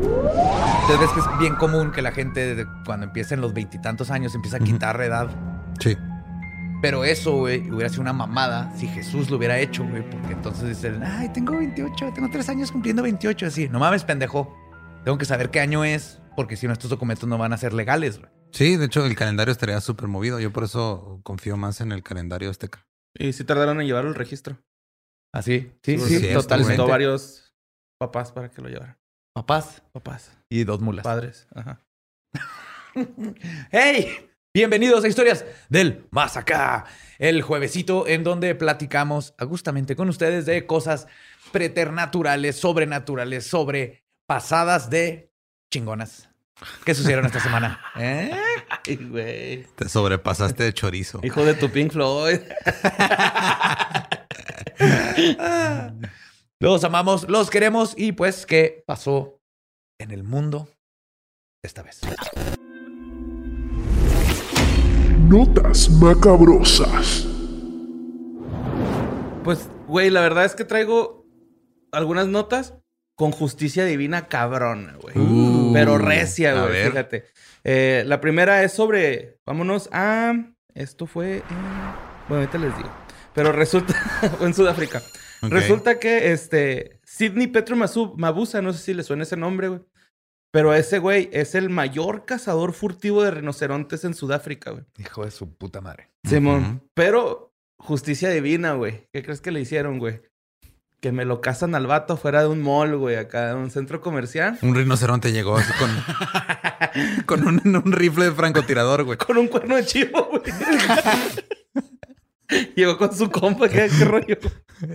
Ustedes ves que es bien común que la gente cuando empieza en los veintitantos años empieza a quitar edad. Sí. Pero eso, güey, hubiera sido una mamada si Jesús lo hubiera hecho, güey. Porque entonces dicen, ay, tengo 28, tengo tres años cumpliendo 28. Así, no mames, pendejo. Tengo que saber qué año es, porque si no, estos documentos no van a ser legales, güey. Sí, de hecho el calendario estaría súper movido. Yo por eso confío más en el calendario azteca. Y sí tardaron en llevarlo al registro. Así, sí, Sí, sí, sí, es, totalmente. Varios papás para que lo llevaran. Papás Papás. y dos mulas. Padres. Ajá. ¡Hey! Bienvenidos a Historias del Más Acá, el juevesito en donde platicamos agustamente con ustedes de cosas preternaturales, sobrenaturales, sobre pasadas de chingonas. ¿Qué sucedieron esta semana? ¿Eh? Ay, güey. Te sobrepasaste de chorizo. Hijo de tu Pink Floyd. Los amamos, los queremos y pues, ¿qué pasó en el mundo esta vez? Notas macabrosas. Pues, güey, la verdad es que traigo algunas notas con justicia divina cabrona, güey. Uh, Pero recia, güey, fíjate. Eh, la primera es sobre, vámonos a, esto fue, en- bueno, ahorita les digo. Pero resulta, en Sudáfrica. Resulta que, este, Sidney Petro Mabusa, no sé si le suena ese nombre, güey. Pero ese güey es el mayor cazador furtivo de rinocerontes en Sudáfrica, güey. Hijo de su puta madre. Simón. Pero justicia divina, güey. ¿Qué crees que le hicieron, güey? Que me lo cazan al vato fuera de un mall, güey, acá en un centro comercial. Un rinoceronte llegó así con, con un, un rifle de francotirador, güey. Con un cuerno de chivo, güey. Llegó con su compa, ¿qué, qué rollo?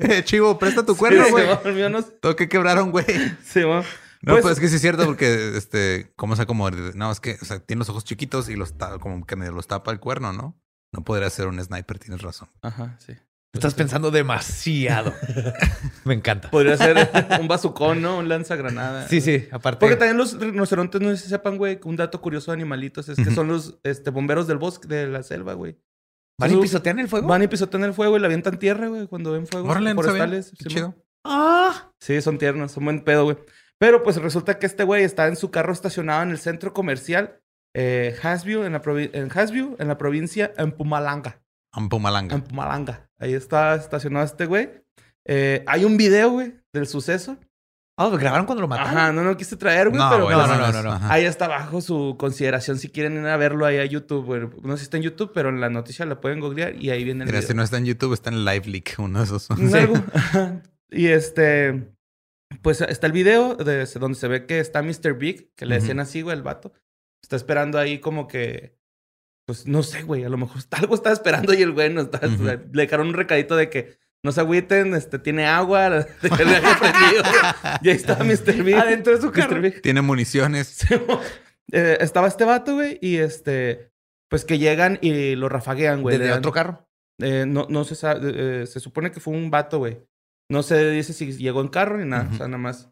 Eh, chivo, presta tu cuerno, Sí, güey. Mío no- Todo que quebraron, güey. Simón. No, Pues- pues, es que sí es cierto porque, este, ¿cómo se como? No, es que, o sea, tiene los ojos chiquitos y los como que medio los tapa el cuerno, ¿no? No podría ser un sniper, tienes razón. Ajá, sí. Estás pensando demasiado. Me encanta. Podría ser un bazucón, ¿no? Un lanzagranada. Sí, sí, aparte. Porque también los rinocerontes, no sé si sepan, güey, un dato curioso de animalitos es que son los este, bomberos del bosque, de la selva, güey. ¿Van y pisotean el fuego? Van y pisotean el fuego y le avientan tierra, güey, cuando ven fuego. Órale, forestales. Qué chido. Ah. Sí, son tiernos, son buen pedo, güey. Pero pues resulta que este güey está en su carro estacionado en el centro comercial eh, Hasview, en la, provi- en Hasview, en la provincia en Pumalanga. Ampumalanga. En Pumalanga. Ahí está estacionado este güey. Eh, hay un video, güey, del suceso. Ah, ¿lo grabaron cuando lo mataron? Ajá, no lo quise traer, güey, No, pero güey, no, no, no, no. ajá. ahí está bajo su consideración si quieren ir a verlo ahí a YouTube, güey. No sé si está en YouTube, pero en la noticia la pueden googlear y ahí viene el Mira, video. si no está en YouTube, está en Live Leak, uno de esos. Ajá. y este, pues está el video de, donde se ve que está Mr. Big, que le decían así, güey, el vato. Está esperando ahí como que, pues no sé, güey, a lo mejor está- algo está esperando y el güey no está. Le dejaron un recadito de que no se agüiten, este, tiene agua, de que le haya prendido. y ahí estaba Mr. Big. Adentro de su Mr. carro. Tiene municiones. Eh, estaba este vato, güey, y este, pues que llegan y lo rafaguean, güey. ¿Desde le dan- otro carro? eh, no, no se sabe, eh, se supone que fue un vato, güey. No se dice si llegó en carro ni nada, o sea, nada más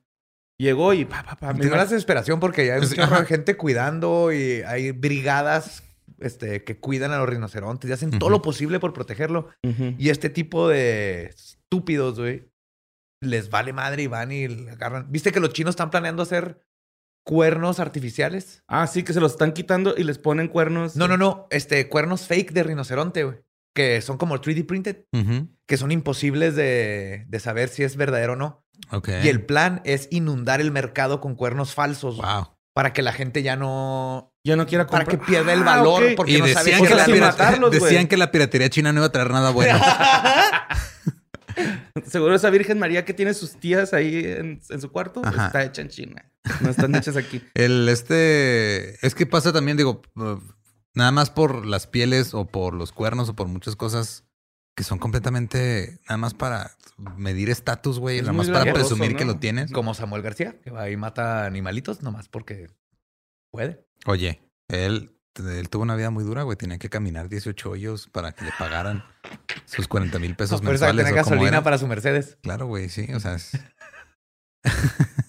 llegó y pa, pa, pa. me da la desesperación porque ya hay de gente cuidando y hay brigadas este, que cuidan a los rinocerontes y hacen todo lo posible por protegerlo. Y este tipo de estúpidos, güey, les vale madre y van y agarran. ¿Viste que los chinos están planeando hacer cuernos artificiales? Ah, sí, que se los están quitando y les ponen cuernos. No, no, no. Este, cuernos fake de rinoceronte, güey. Que son como 3D printed, que son imposibles de, de saber si es verdadero o no. Ok. Y el plan es inundar el mercado con cuernos falsos Wow. para que la gente ya no. Ya no quiera Para comprar. que pierda el Ah, valor. Porque Y no decían, que la matarlos, decían que la piratería china no iba a traer nada bueno. Seguro esa Virgen María que tiene sus tías ahí en, en su cuarto Ajá. está hecha en China. No están hechas aquí. El este. Es que pasa también, digo, nada más por las pieles o por los cuernos o por muchas cosas que son completamente nada más para medir estatus, güey. Es Nada más para presumir que lo tienes. Como Samuel García, que va y mata animalitos nomás porque puede. Oye, él, él tuvo una vida muy dura, güey. Tenía que caminar 18 hoyos para que le pagaran sus 40 mil pesos que mensuales. tiene o como gasolina para su Mercedes. Claro, güey, sí. O sea, es-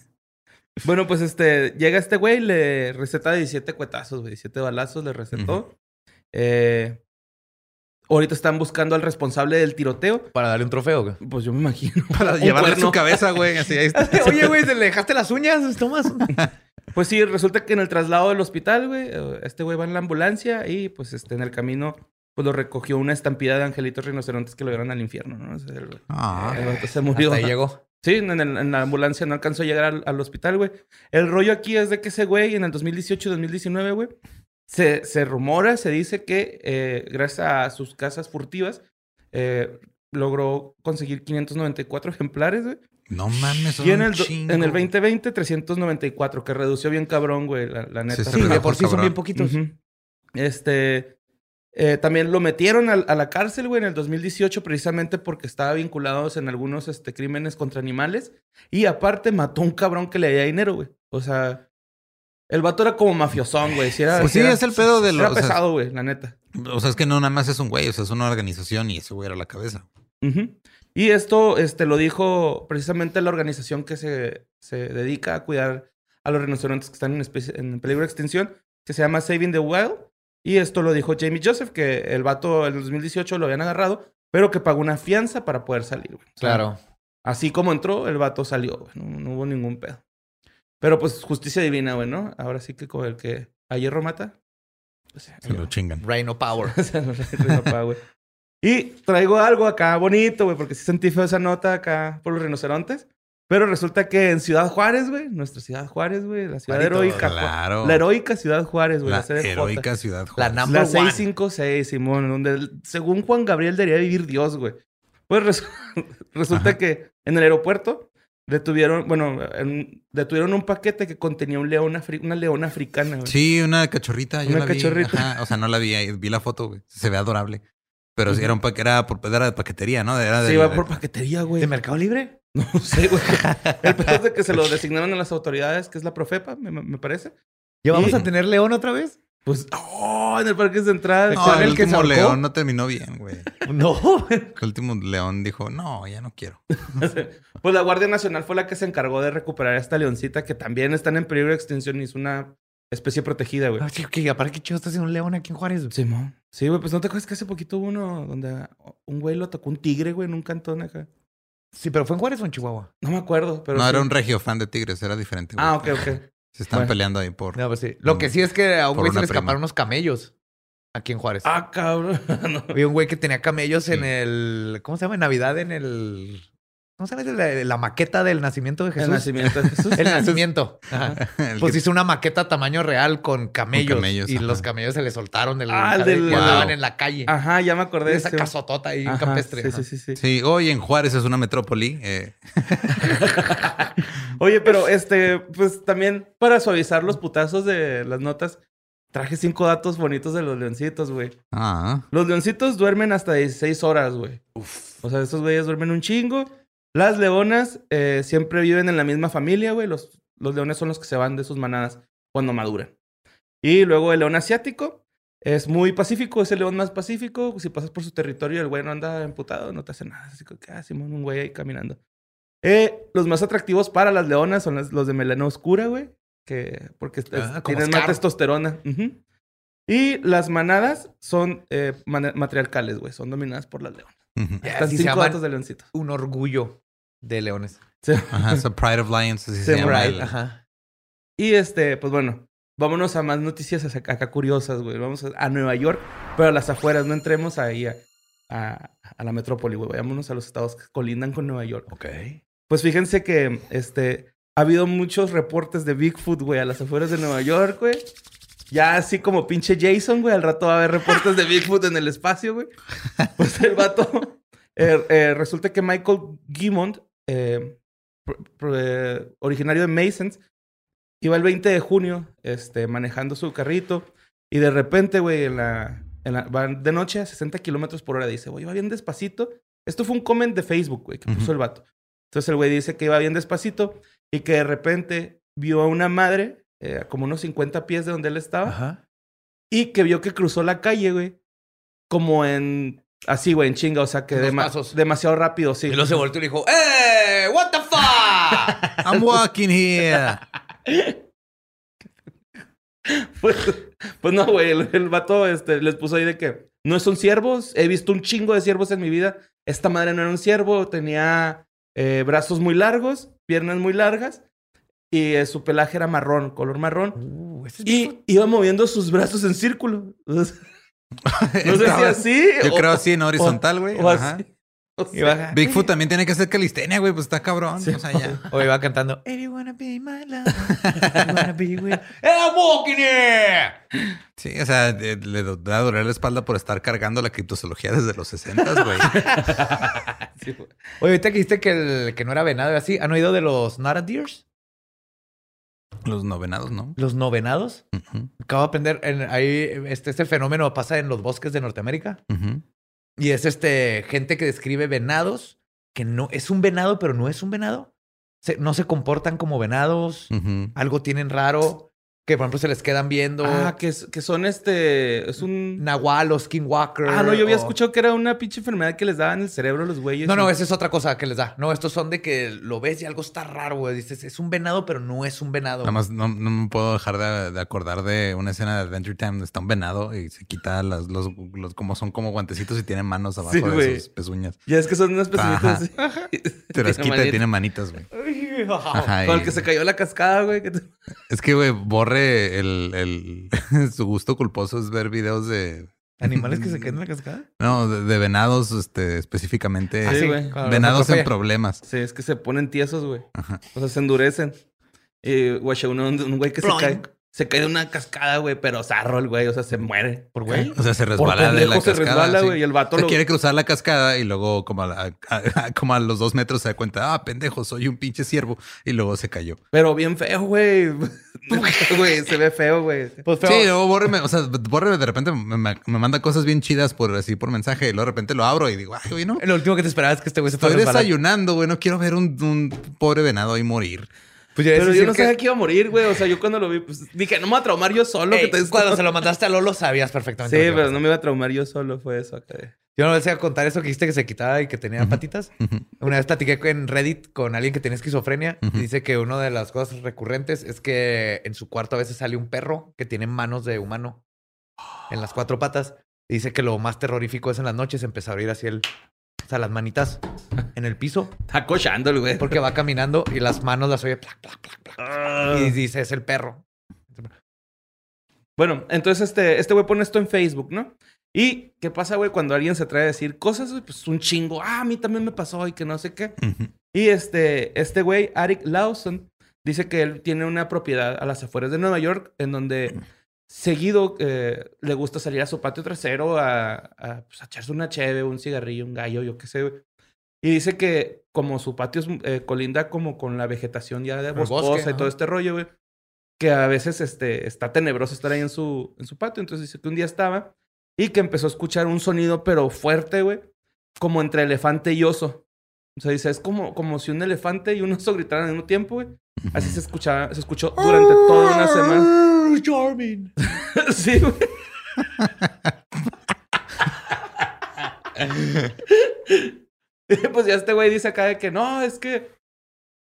Bueno, pues este, llega este güey, le receta 17 cuetazos, güey, 17 balazos le recetó. Eh, ahorita están buscando al responsable del tiroteo. Para darle un trofeo. güey. Pues yo me imagino. para llevarle cuerno. su cabeza, güey. Así ahí está. Oye, güey, ¿te le dejaste las uñas? Tomas. Pues sí, resulta que en el traslado del hospital, güey, eh, este güey va en la ambulancia y pues este, en el camino pues lo recogió una estampida de angelitos rinocerontes que lo llevaron al infierno, ¿no? O sea, el, Ah. el se murió. Hasta ahí llegó. Sí, en, el- en la ambulancia no alcanzó a llegar al, al hospital, güey. El rollo aquí es de que ese güey en el 2018-2019, güey, se, se rumora, se dice que eh, gracias a sus casas furtivas eh, logró conseguir 594 ejemplares, güey. No mames, son Y en el, chingo. en el 2020, 394, que redució bien cabrón, güey, la, la neta. Sí, de por sí son bien poquitos. Este. eh, también lo metieron a, la cárcel, güey, en el 2018, precisamente porque estaba vinculado en algunos este, crímenes contra animales. Y aparte mató a un cabrón que le debía dinero, güey. O sea, el vato era como mafiosón, güey. Si era, Pues si sí, era- es el pedo de Era los. o sea, pesado, güey, la neta. O sea, es que no nada más es un güey, o sea, es una organización y ese güey era la cabeza. Y esto este, lo dijo precisamente la organización que se, se dedica a cuidar a los rinocerontes que están en, especie- en peligro de extinción, que se llama Saving the Wild. Y esto lo dijo Jamie Joseph, que el vato en el 2018 lo habían agarrado, pero que pagó una fianza para poder salir. güey. O sea, Claro. Así como entró, el vato salió, güey. No, no hubo ningún pedo. Pero pues justicia divina, güey, ¿no? Ahora sí que como el que a hierro mata. pues, Se lo chingan. Reino Power. o sea, no sé, no, papá, güey. Y traigo algo acá bonito, güey, porque sí sentí feo esa nota acá por los rinocerontes. Pero resulta que en Ciudad Juárez, güey, nuestra Ciudad Juárez, güey, la ciudad Juanito, heroica. Claro. La heroica Ciudad Juárez, güey, la, La heroica ciudad. La Juárez. Number La one. 656, Simón, donde según Juan Gabriel debería vivir Dios, güey. Pues resu- resulta Ajá. que en el aeropuerto detuvieron, bueno, en- detuvieron un paquete que contenía un león afri- una leona africana, güey. Sí, una cachorrita. Yo Una la vi. cachorrita. Ajá, O sea, no la vi ahí. Vi la foto, güey. Se ve adorable. Pero sí era un pa- era, por, era de paquetería, ¿no? Era Se del- iba por paquetería, güey. ¿De Mercado Libre? No sé, güey. El peor es de que se lo designaron a las autoridades, que es la Profepa, me, me parece. ¿Ya vamos Y- a tener León otra vez? Pues, ¡oh! En el Parque Central. No, ¿Cuál, el el que último ahorcó? león no terminó bien, güey. No. El último león dijo, no, ya no quiero. Pues la Guardia Nacional fue la que se encargó de recuperar a esta leoncita, que también están en peligro de extinción y es una especie protegida, güey. Que aparte, ¿qué chido está haciendo un león aquí en Juárez? güey? Simón. Sí, güey, pues no te acuerdas que hace poquito hubo uno donde un güey lo atacó un tigre, güey, en un cantón acá. Sí, pero ¿fue en Juárez o en Chihuahua? No me acuerdo, pero. no, sí. era un regio fan de tigres, era diferente. güey. Ah, ok, ok. Se están Bueno. peleando ahí por. No, pues sí. Lo que sí es que a un güey se le escaparon unos camellos aquí en Juárez. Ah, cabrón. No. Había un güey que tenía camellos en el. ¿Cómo se llama? En Navidad, en el. ¿Cómo se llama? La, la maqueta del nacimiento de Jesús. El nacimiento de Jesús. El nacimiento. Ajá. El Pues que- hizo una maqueta tamaño real con camellos. camellos, y ajá. los camellos se le soltaron del. Ah, el del- andaban Wow. en la calle. Ajá, ya me acordé. de esa sí. casotota ahí Ajá, campestre. Sí, ajá. sí, sí, sí. Sí, hoy en Juárez es una metrópoli. eh, Oye, pero este, pues también para suavizar los putazos de las notas, traje cinco datos bonitos de los leoncitos, güey. ah, Los leoncitos duermen hasta 16 horas, güey. O sea, estos güeyes duermen un chingo. Las leonas eh, siempre viven en la misma familia, güey. Los, los leones son los que se van de sus manadas cuando maduran. Y luego el león asiático es muy pacífico, es el león más pacífico. Si pasas por su territorio, el güey no anda emputado, no te hace nada. Así que, ah, Simón, un güey ahí caminando. Eh, los más atractivos para las leonas son las- los de melena oscura, güey. Que, porque Ah, tienen más testosterona. Y las manadas son eh, matriarcales, güey. Son dominadas por las leonas. Están así se cinco datos de leoncitos. Un orgullo de leones. Sí. Ajá, so Pride of Lions, así se Sí, llama. Right, el- ajá. Y este, pues bueno, vámonos a más noticias acá, acá curiosas, güey. Vamos a, a Nueva York, pero a las afueras, no entremos ahí a, a- a la metrópoli, güey. Vámonos a los estados que colindan con Nueva York. Ok. Pues fíjense que este ha habido muchos reportes de Bigfoot, güey, a las afueras de Nueva York, güey. Ya así como pinche Jason, güey, al rato va a haber reportes de Bigfoot en el espacio, güey. Pues el vato. eh, eh, resulta que Michael Gimmond, eh, eh, originario de Masons, iba el 20 de junio este, manejando su carrito y de repente, güey, en la, en la- va de noche a 60 kilómetros por hora. Dice, güey, iba bien despacito. Esto fue un comment de Facebook, güey, que puso el vato. Entonces el güey dice que iba bien despacito y que de repente vio a una madre, eh, a como unos 50 pies de donde él estaba, Ajá. y que vio que cruzó la calle, güey, como en. Así, güey, en chinga, o sea, que Dos dema- pasos. demasiado rápido, sí. Y luego se volteó y le dijo, ¡Eh! ¿What the fuck? I'm walking here. Pues, pues no, güey, el, el vato este, les puso ahí de que no son ciervos, he visto un chingo de ciervos en mi vida. Esta madre no era un ciervo, tenía eh, brazos muy largos, piernas muy largas y eh, su pelaje era marrón, color marrón. Uh, es. Y iba moviendo sus brazos en círculo. no sé si así. Yo o- creo así en horizontal, güey. O así. O sea. Bigfoot también tiene que hacer calistenia, güey, pues está cabrón. Sí. O sea, ya. O iba cantando, If you wanna be my love, you wanna be with... I'm walking here. Sí, o sea, le do- da a doler la espalda por estar cargando la criptozoología desde los 60, güey. sí, güey. Oye, ahorita que dijiste que, el, que no era venado y así, ¿han oído de los Nara Deers? Los novenados, ¿no? ¿Los novenados? Acabo de aprender, en, ahí, este, este fenómeno pasa en los bosques de Norteamérica. ujú. Y es este gente que describe venados, que no es un venado, pero no es un venado. Se- no se comportan como venados, algo tienen raro, que por ejemplo se les quedan viendo. Ah, que, es- que son este. Es un. Nahual o Skinwalker. Ah, no, yo había o- escuchado que era una pinche enfermedad que les daba en el cerebro a los güeyes. No, no, Y- esa es otra cosa que les da. No, estos son de que lo ves y algo está raro, güey. Dices, es un venado, pero no es un venado. Nada más no, no me puedo dejar de, de acordar de una escena de Adventure Time donde está un venado y se quita las, los, los como son como guantecitos y tiene manos abajo Sí, de güey. sus pezuñas. Ya es que son unas pezuñitas. Te las quita y tiene manitas, güey. Ajá, Con el que se cayó la cascada, güey. que Es que, güey, el, el su gusto culposo es ver videos de ¿Animales que se caen en la cascada? no, de, de venados, este, específicamente Ah, sí, güey. venados en problemas. Sí, es que se ponen tiesos, güey. Ajá. O sea, se endurecen. Y, güey, uno, un güey que se cae. Se cae de una cascada, güey, pero zarro el güey. O sea, se muere. ¿Por güey? O sea, se resbala de la se cascada. resbala, sí. güey. Y el vato Se lo... quiere cruzar la cascada y luego como a, la- a- como a los dos metros se da cuenta, ah, pendejo, soy un pinche ciervo. Y luego se cayó. Pero bien feo, güey. Güey, se ve feo, güey. Pues feo. Sí, luego Borre me, o sea, Borre de repente me, me- manda cosas bien chidas por así por mensaje y luego de repente lo abro y digo, ay, güey, no. Lo último que te esperaba es que este güey se Estoy desayunando, güey, no quiero ver un, un pobre venado ahí morir. Pues ya Pero yo no que- sabía que iba a morir, güey. O sea, yo cuando lo vi, pues dije, no me voy a traumar yo solo. Ey, que te- Cuando se lo mandaste a Lolo sabías perfectamente. Sí, pero no me iba a traumar yo solo. Fue eso acá. de- Yo no les iba a contar eso que dijiste que se quitaba y que tenía patitas. Una vez platiqué en Reddit con alguien que tenía esquizofrenia y dice que una de las cosas recurrentes es que en su cuarto a veces sale un perro que tiene manos de humano en las cuatro patas. Y dice que lo más terrorífico es en las noches empezar a oír así el, o sea, las manitas en el piso Está cochando el güey. porque va caminando y las manos las oye plac, plac. Ah. y dice es el perro. Bueno, entonces este, este güey pone esto en Facebook, ¿no? ¿Y qué pasa, güey, cuando alguien se trae a decir cosas? Pues un chingo. Ah, a mí también me pasó y que no sé qué. Y este, este güey, Arik Lawson, dice que él tiene una propiedad a las afueras de Nueva York en donde seguido eh, le gusta salir a su patio trasero a, a, pues, a echarse una cheve, un cigarrillo, un gallo, yo qué sé, güey. Y dice que como su patio es, eh, colinda como con la vegetación ya de boscosa bosque, y todo este rollo, güey, que a veces este, está tenebroso estar ahí en su, en su patio. Entonces dice que un día estaba y que empezó a escuchar un sonido, pero fuerte, güey, como entre elefante y oso. O sea, dice, es como, como si un elefante y un oso gritaran al mismo tiempo, güey. Así se escuchaba, se escuchó durante toda una semana. Charming. sí, güey. pues ya este güey dice acá de que no, es que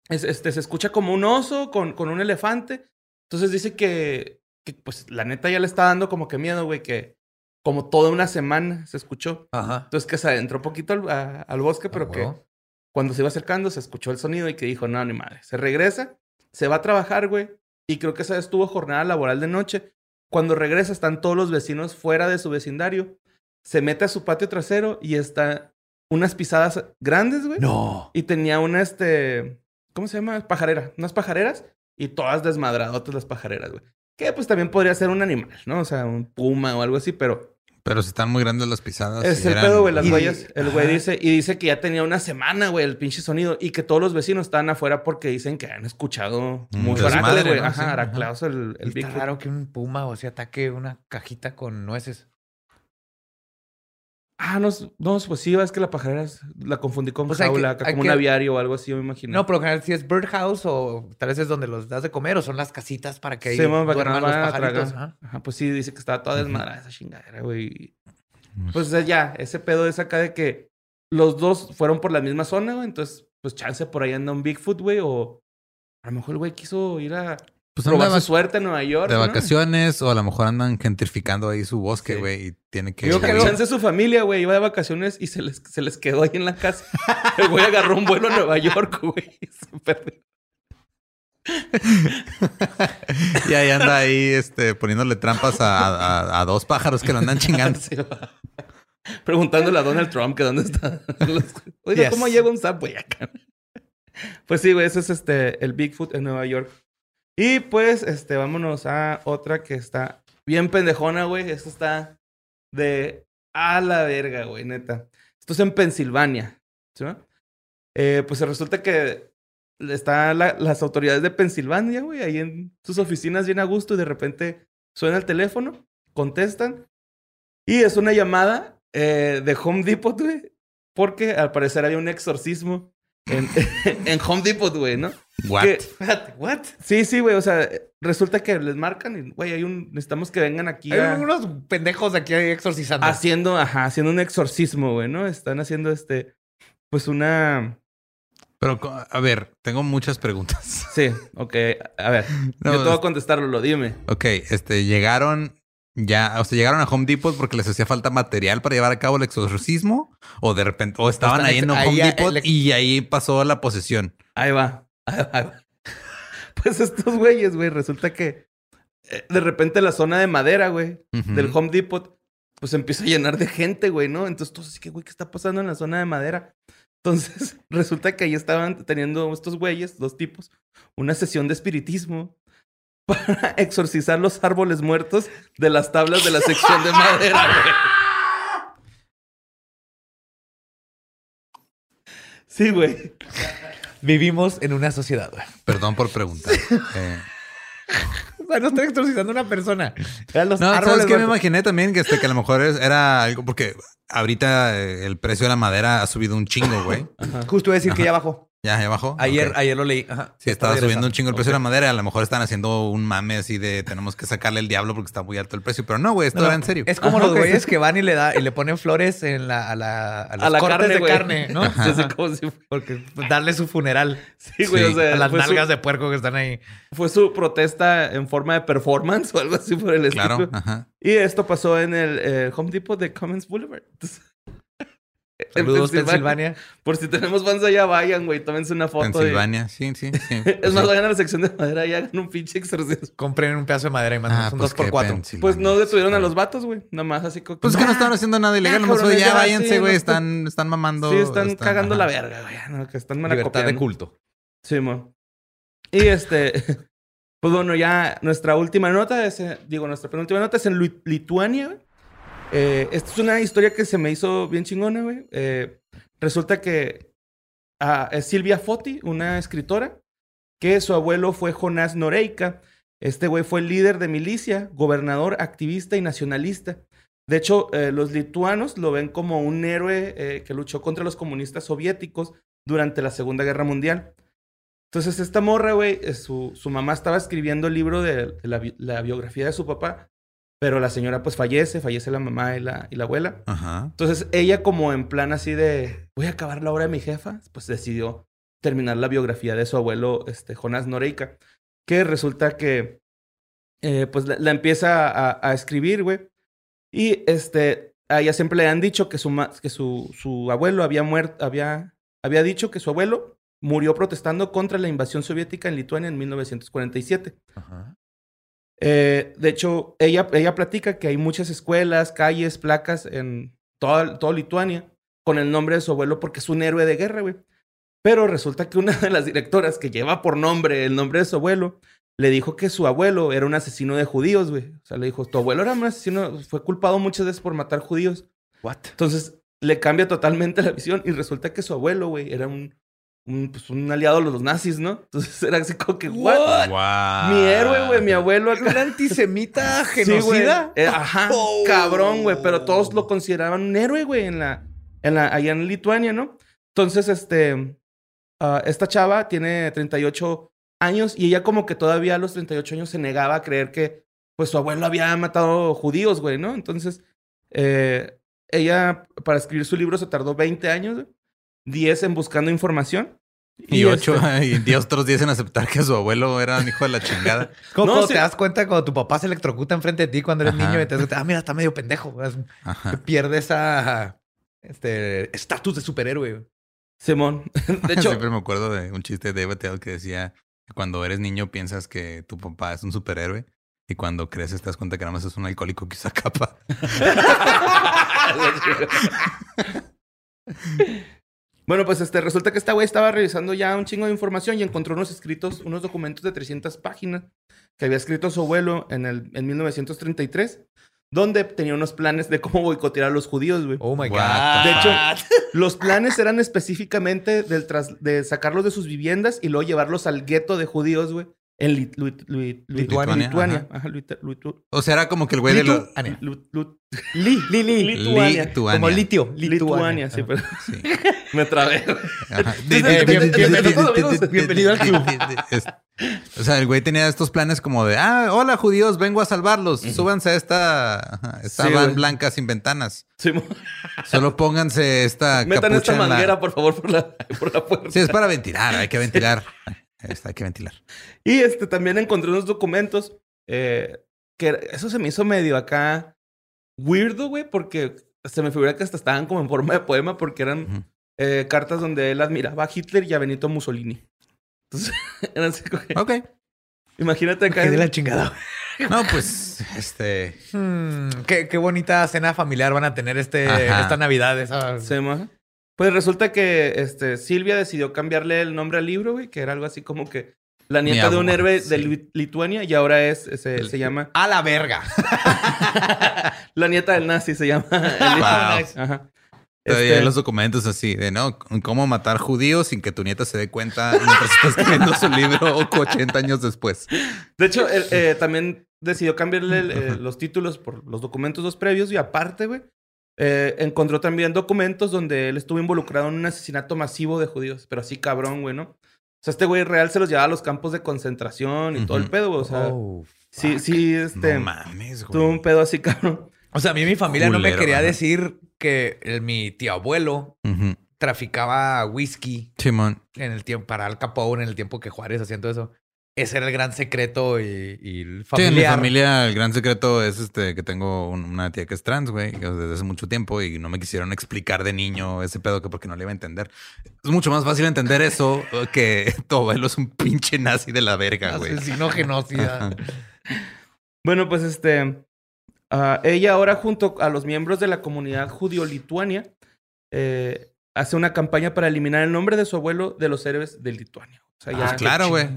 es- este, se escucha como un oso con, con un elefante. Entonces dice que, que, pues la neta ya le está dando como que miedo, güey, que como toda una semana se escuchó. Ajá. Entonces que se adentró un poquito al, a- al bosque, pero Ah, que. Cuando se iba acercando, se escuchó el sonido y que dijo, no, ni madre. Se regresa, se va a trabajar, güey. Y creo que esa vez tuvo jornada laboral de noche. Cuando regresa, están todos los vecinos fuera de su vecindario. Se mete a su patio trasero y está unas pisadas grandes, güey. No. Y tenía una, este, ¿cómo se llama? Pajarera. Unas pajareras y todas desmadradotas las pajareras, güey. Que pues también podría ser un animal, ¿no? O sea, un puma o algo así, pero Pero si están muy grandes las pisadas. es el eran- pedo, güey, las y- huellas. El güey dice, y dice que ya tenía una semana, güey, el pinche sonido. Y que todos los vecinos estaban afuera porque dicen que han escuchado desmadre, fuerte, güey. ¿no? Ajá, Sí, ajá. araclados el, el Está raro que un puma o sea ataque una cajita con nueces. Ah, no, no, pues sí, es que la pajarera es- la confundí con Pues que- jaula, hay como que- un aviario o algo así, yo me imagino. No, por lo general si es birdhouse o tal vez es donde los das de comer o son las casitas para que ahí Sí, que duerman los pajaritos. tragar. Ajá. Ajá, pues sí, dice que estaba toda desmadrada esa chingadera, güey. Pues eh, ya, ese pedo es acá de que los dos fueron por la misma zona, güey. Entonces, pues chance por ahí anda un Bigfoot, güey. O a lo mejor el güey quiso ir a Pues probar su suerte en Nueva York. de ¿no? vacaciones o a lo mejor andan gentrificando ahí su bosque, Sí. güey, y tiene que... Digo que chance su familia, güey, iba de vacaciones y se les, se les quedó ahí en la casa. El güey agarró un vuelo a Nueva York, güey. y se perdió. y ahí anda ahí este, poniéndole trampas a, a- a dos pájaros que lo andan chingando. Sí. Preguntándole a Donald Trump que dónde está. Los- Oiga, Yes. ¿cómo llega un Subway acá? Pues sí, güey, ese es este, el Bigfoot en Nueva York. Y pues, este, vámonos a otra que está bien pendejona, güey. Esta está de a la verga, güey, neta. Esto es en Pensilvania. ¿Sí? Eh, pues resulta que están las autoridades de Pensilvania, güey, ahí en sus oficinas bien a gusto y de repente suena el teléfono, contestan y es una llamada eh, de Home Depot, güey, porque al parecer había un exorcismo en, en Home Depot, güey, ¿no? What? Que- Espérate, what? sí, sí, güey, o sea, resulta que les marcan y, güey, hay un, necesitamos que vengan aquí a- Hay unos pendejos aquí exorcizando. haciendo, ajá, haciendo un exorcismo, güey, ¿no? Están haciendo este, pues una, Pero, a ver, tengo muchas preguntas. sí, ok, a ver, No, yo te voy a es- contestarlo, lo dime. Ok, este, llegaron ya, o sea, llegaron a Home Depot porque les hacía falta material para llevar a cabo el exorcismo o de repente, o estaban ahí en Home ahí, Depot el- y ahí pasó la posesión. Ahí va. Pues estos güeyes, güey, resulta que eh, de repente la zona de madera, güey, del Home Depot, pues empieza a llenar de gente, güey, ¿no? Entonces todos así que, güey, ¿qué está pasando en la zona de madera? Entonces resulta que ahí estaban teniendo estos güeyes, dos tipos, una sesión de espiritismo para exorcizar los árboles muertos de las tablas de la sección de madera, güey. Sí, güey. Vivimos en una sociedad. Perdón por preguntar. Eh, O sea, no estoy exorcizando a una persona. Eran los no, ¿sabes qué? Me imaginé también que, este, que a lo mejor era algo porque ahorita eh, el precio de la madera ha subido un chingo, güey. Justo iba a decir que ya bajó. Ya, ya bajó. Ayer, Ok. ayer lo leí. Ajá. Sí, estaba Está subiendo un chingo el precio de la madera. A lo mejor están haciendo un mame así de tenemos que sacarle el diablo porque está muy alto el precio. Pero no, güey, esto No, era en serio. Es como Ajá, los güeyes que van y le da y le ponen flores en la, a la, a los A la cortes carne, de güey. carne, ¿no? Ajá. Ajá. como si Porque pues, darle su funeral Sí, güey, Sí, o sea, a las nalgas su, de puerco que están ahí. fue su protesta en forma de performance o algo así por el estilo. Claro, ajá. Y esto pasó en el eh, Home Depot de Commons Boulevard. Entonces, en Saludos, Pensilvania. Por si tenemos fans allá, vayan, güey, tómense una foto. y- Pensilvania, sí, sí, sí. Es más, Sí. vayan a la sección de madera y hagan un pinche exorcismo. Compren un pedazo de madera y mandan Ah, un pues 2 por qué 4 Pensilvania. Pues no detuvieron a los vatos, güey. Nada más así como... Pues es que no estaban haciendo nada ilegal. Ah, nomás ya ya, váyanse, sí, güey. no están, están mamando. Sí, están, cagando ajá. la verga, güey. No, que están Libertad de culto. Sí, mo. Y este, pues bueno, ya nuestra última nota es, eh, digo, nuestra penúltima nota es en Lituania, güey. Eh, esta es una historia que se me hizo bien chingona, güey. Eh, resulta que ah, Silvia Foti, una escritora, que su abuelo fue Jonás Noreika. Este güey fue líder de milicia, gobernador, activista y nacionalista. De hecho, eh, los lituanos lo ven como un héroe que luchó contra los comunistas soviéticos durante la Segunda Guerra Mundial. Entonces, esta morra, güey, su, mamá estaba escribiendo el libro de, la biografía de su papá, pero la señora pues fallece, fallece la mamá y la, y la abuela. Ajá. Entonces, ella como en plan así de, voy a acabar la obra de mi jefa, pues decidió terminar la biografía de su abuelo, este, Jonás Noreika, que resulta que, eh, pues la, la empieza a, a escribir, güey. Y este, a ella siempre le han dicho que su, que su, su abuelo había muerto, había había dicho que su abuelo murió protestando contra la invasión soviética en Lituania en 1947. Ajá. Eh, de hecho, ella, ella platica que hay muchas escuelas, calles, placas en toda, toda Lituania con el nombre de su abuelo porque es un héroe de guerra, güey. Pero resulta que una de las directoras que lleva por nombre el nombre de su abuelo le dijo que su abuelo era un asesino de judíos, güey. O sea, le dijo, tu abuelo era un asesino, fue culpado muchas veces por matar judíos. What? Entonces le cambia totalmente la visión y resulta que su abuelo, güey, era un, un, pues, un aliado de los nazis, ¿no? Entonces era así como que, ¿what? Mi héroe, güey, mi abuelo. ¿Un antisemita Sí, genocida? Eh, ajá, Oh. cabrón, güey. Pero todos lo consideraban un héroe, güey, en la, en la, allá en Lituania, ¿no? Entonces, este, ah, esta chava tiene 38 años y ella como que todavía a los 38 años se negaba a creer que, pues, su abuelo había matado judíos, güey, ¿no? Entonces, eh, ella, para escribir su libro se tardó 20 años, güey. 10 en buscando información. Y ocho, este, y otros días en aceptar que su abuelo era un hijo de la chingada. ¿Cómo No, sí. te das cuenta cuando tu papá se electrocuta enfrente de ti cuando eres Ajá. niño y te das cuenta, ah, mira, está medio pendejo. Pierde esa este estatus de superhéroe. Simón. De hecho, Siempre me acuerdo de un chiste de David Tell que decía cuando eres niño piensas que tu papá es un superhéroe y cuando creces te das cuenta que nada más es un alcohólico que usa capa. Bueno, pues este, resulta que esta güey estaba revisando ya un chingo de información y encontró unos escritos, unos documentos de 300 páginas que había escrito su abuelo en, el, en 1933, donde tenía unos planes de cómo boicotear a los judíos, güey. Oh my God. De hecho, los planes eran específicamente del tras- de sacarlos de sus viviendas y luego llevarlos al gueto de judíos, güey, en Lit- Lit- Lit- Lituania, Lituania. ajá. Ajá, O sea, era como que el güey de los... Lituania. Li, li, li. Lituania. Lituania. Como litio. Lituania, sí, pero Sí. me trabé. bienvenido, al club. O sea, el güey tenía estos planes como de, ah, hola judíos, vengo a salvarlos. Súbanse a esta, esta Sí, van güey. blanca sin ventanas. Solo pónganse esta Metan esta la- manguera, por favor, por la, por la puerta. Sí, es para ventilar, hay que ventilar. Esta, hay que ventilar. Y este, también encontré unos documentos eh, que eso se me hizo medio acá weirdo, güey, porque se me figura que hasta estaban como en forma de poema porque eran eh, cartas donde él admiraba a Hitler y a Benito Mussolini. Entonces, eran así como que- Ok. imagínate acá. De la chingada. No, pues, este... Hmm, qué, qué bonita cena familiar van a tener este, Ajá. esta Navidad. Esa... Pues resulta que este, Silvia decidió cambiarle el nombre al libro, güey, que era algo así como que la nieta de un héroe sí. de Li- Lituania y ahora es, se, se llama A la verga. la nieta del nazi, se llama. Wow. Ajá. Todavía Este, hay los documentos así de, ¿no? Cómo matar judíos sin que tu nieta se dé cuenta mientras está escribiendo su libro 80 años después. De hecho, él, eh, también decidió cambiarle el, eh, los títulos por los documentos dos previos y aparte, güey, eh, encontró también documentos donde él estuvo involucrado en un asesinato masivo de judíos, pero así cabrón, güey, ¿no? O sea, este güey real se los llevaba a los campos de concentración y todo el pedo, güey. O sea, Oh, sí, sí, este, No mames, tuvo un güey. pedo así cabrón. O sea, a mí mi familia no me quería decir que el- mi tío abuelo traficaba whisky Simón. en el tiempo para Al Capone, en el tiempo que Juárez haciendo eso. Ese era el gran secreto y, y el Sí, en mi familiar. familia el gran secreto es este que tengo un- una tía que es trans, güey, desde hace mucho tiempo y no me quisieron explicar de niño ese pedo que porque no le iba a entender. Es mucho más fácil entender eso que tu abuelo es un pinche nazi de la verga, güey. Asesino genocida. Bueno, pues este. ah, ella ahora, junto a los miembros de la comunidad judío-lituania, eh, hace una campaña para eliminar el nombre de su abuelo de los héroes de Lituania. O sea, ya. Ah, claro, güey.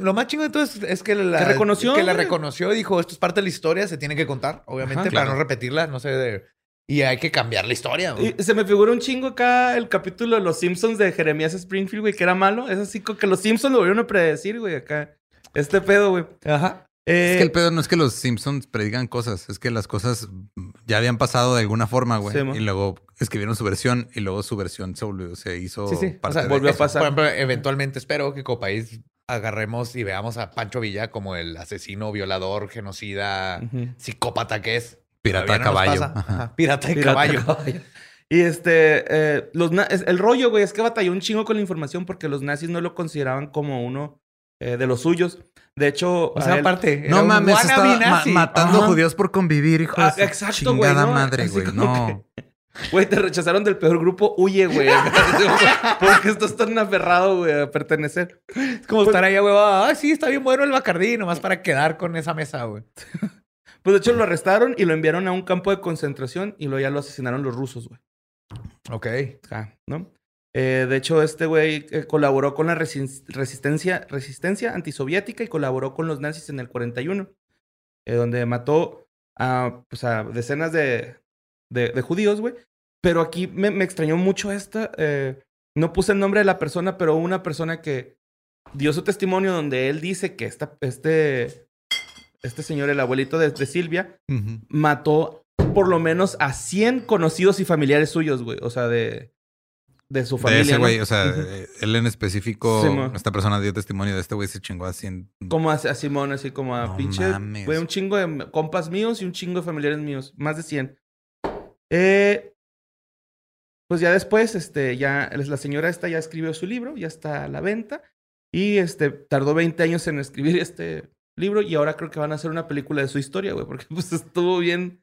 Lo más chingo de todo es, es que la Que reconoció, que la güey. reconoció y dijo, esto es parte de la historia, se tiene que contar, obviamente, Ajá, para claro. no repetirla, no sé, de- y hay que cambiar la historia. güey. Se me figura un chingo acá el capítulo de los Simpsons de Jeremías Springfield, güey, que era malo. Es así como que los Simpsons lo volvieron a predecir, güey, acá. Este pedo, güey. Ajá. Eh, Es que el pedo no es que los Simpsons predigan cosas, es que las cosas ya habían pasado de alguna forma, güey. Sí, y luego escribieron su versión y luego su versión se, volvió- se hizo Sí, sí. O parte sea, volvió a pasar. Por ejemplo, eventualmente espero que como país agarremos y veamos a Pancho Villa como el asesino, violador, genocida, psicópata que es. Pirata a caballo. pasa. Ajá. Ajá. Pirata de Pirata caballo. Y este, eh, los el rollo, güey, es que batalló un chingo con la información porque los nazis no lo consideraban como uno eh, de los suyos. De hecho, O sea, él- aparte, No mames, estaba ma- matando Ajá. judíos por convivir, hijo Ah, de exacto, güey, ¿no? madre, Así güey. No. Güey, te rechazaron del peor grupo, huye, güey. Porque estás tan aferrado, güey, a pertenecer. Es como estar ahí, güey. Ah, sí, está bien bueno el Bacardí, nomás para quedar con esa mesa, güey. Pues de hecho lo arrestaron y lo enviaron a un campo de concentración y luego ya lo asesinaron los rusos, güey. Ok. Ajá, ¿no? Eh, de hecho, este güey eh, colaboró con la resi- resistencia, resistencia antisoviética y colaboró con los nazis en el 41, eh, donde mató a, pues, a decenas de, de, de judíos, güey. Pero aquí me, me extrañó mucho esta. eh, no puse el nombre de la persona, pero una persona que dio su testimonio donde él dice que esta, este, este señor, el abuelito de, de Silvia, mató por lo menos a 100 conocidos y familiares suyos, güey. O sea, de, de su De familia. ese ¿no? güey, o sea, él en específico, esta persona dio testimonio de este güey, se chingó a 100. Como a, a Simón, así como a No pinche. Güey, un chingo de compas míos y un chingo de familiares míos. Más de 100. Eh, pues ya después, este, ya la señora esta ya escribió su libro, ya está a la venta. Y este, tardó 20 años en escribir este libro y ahora creo que van a hacer una película de su historia, güey, porque pues estuvo bien.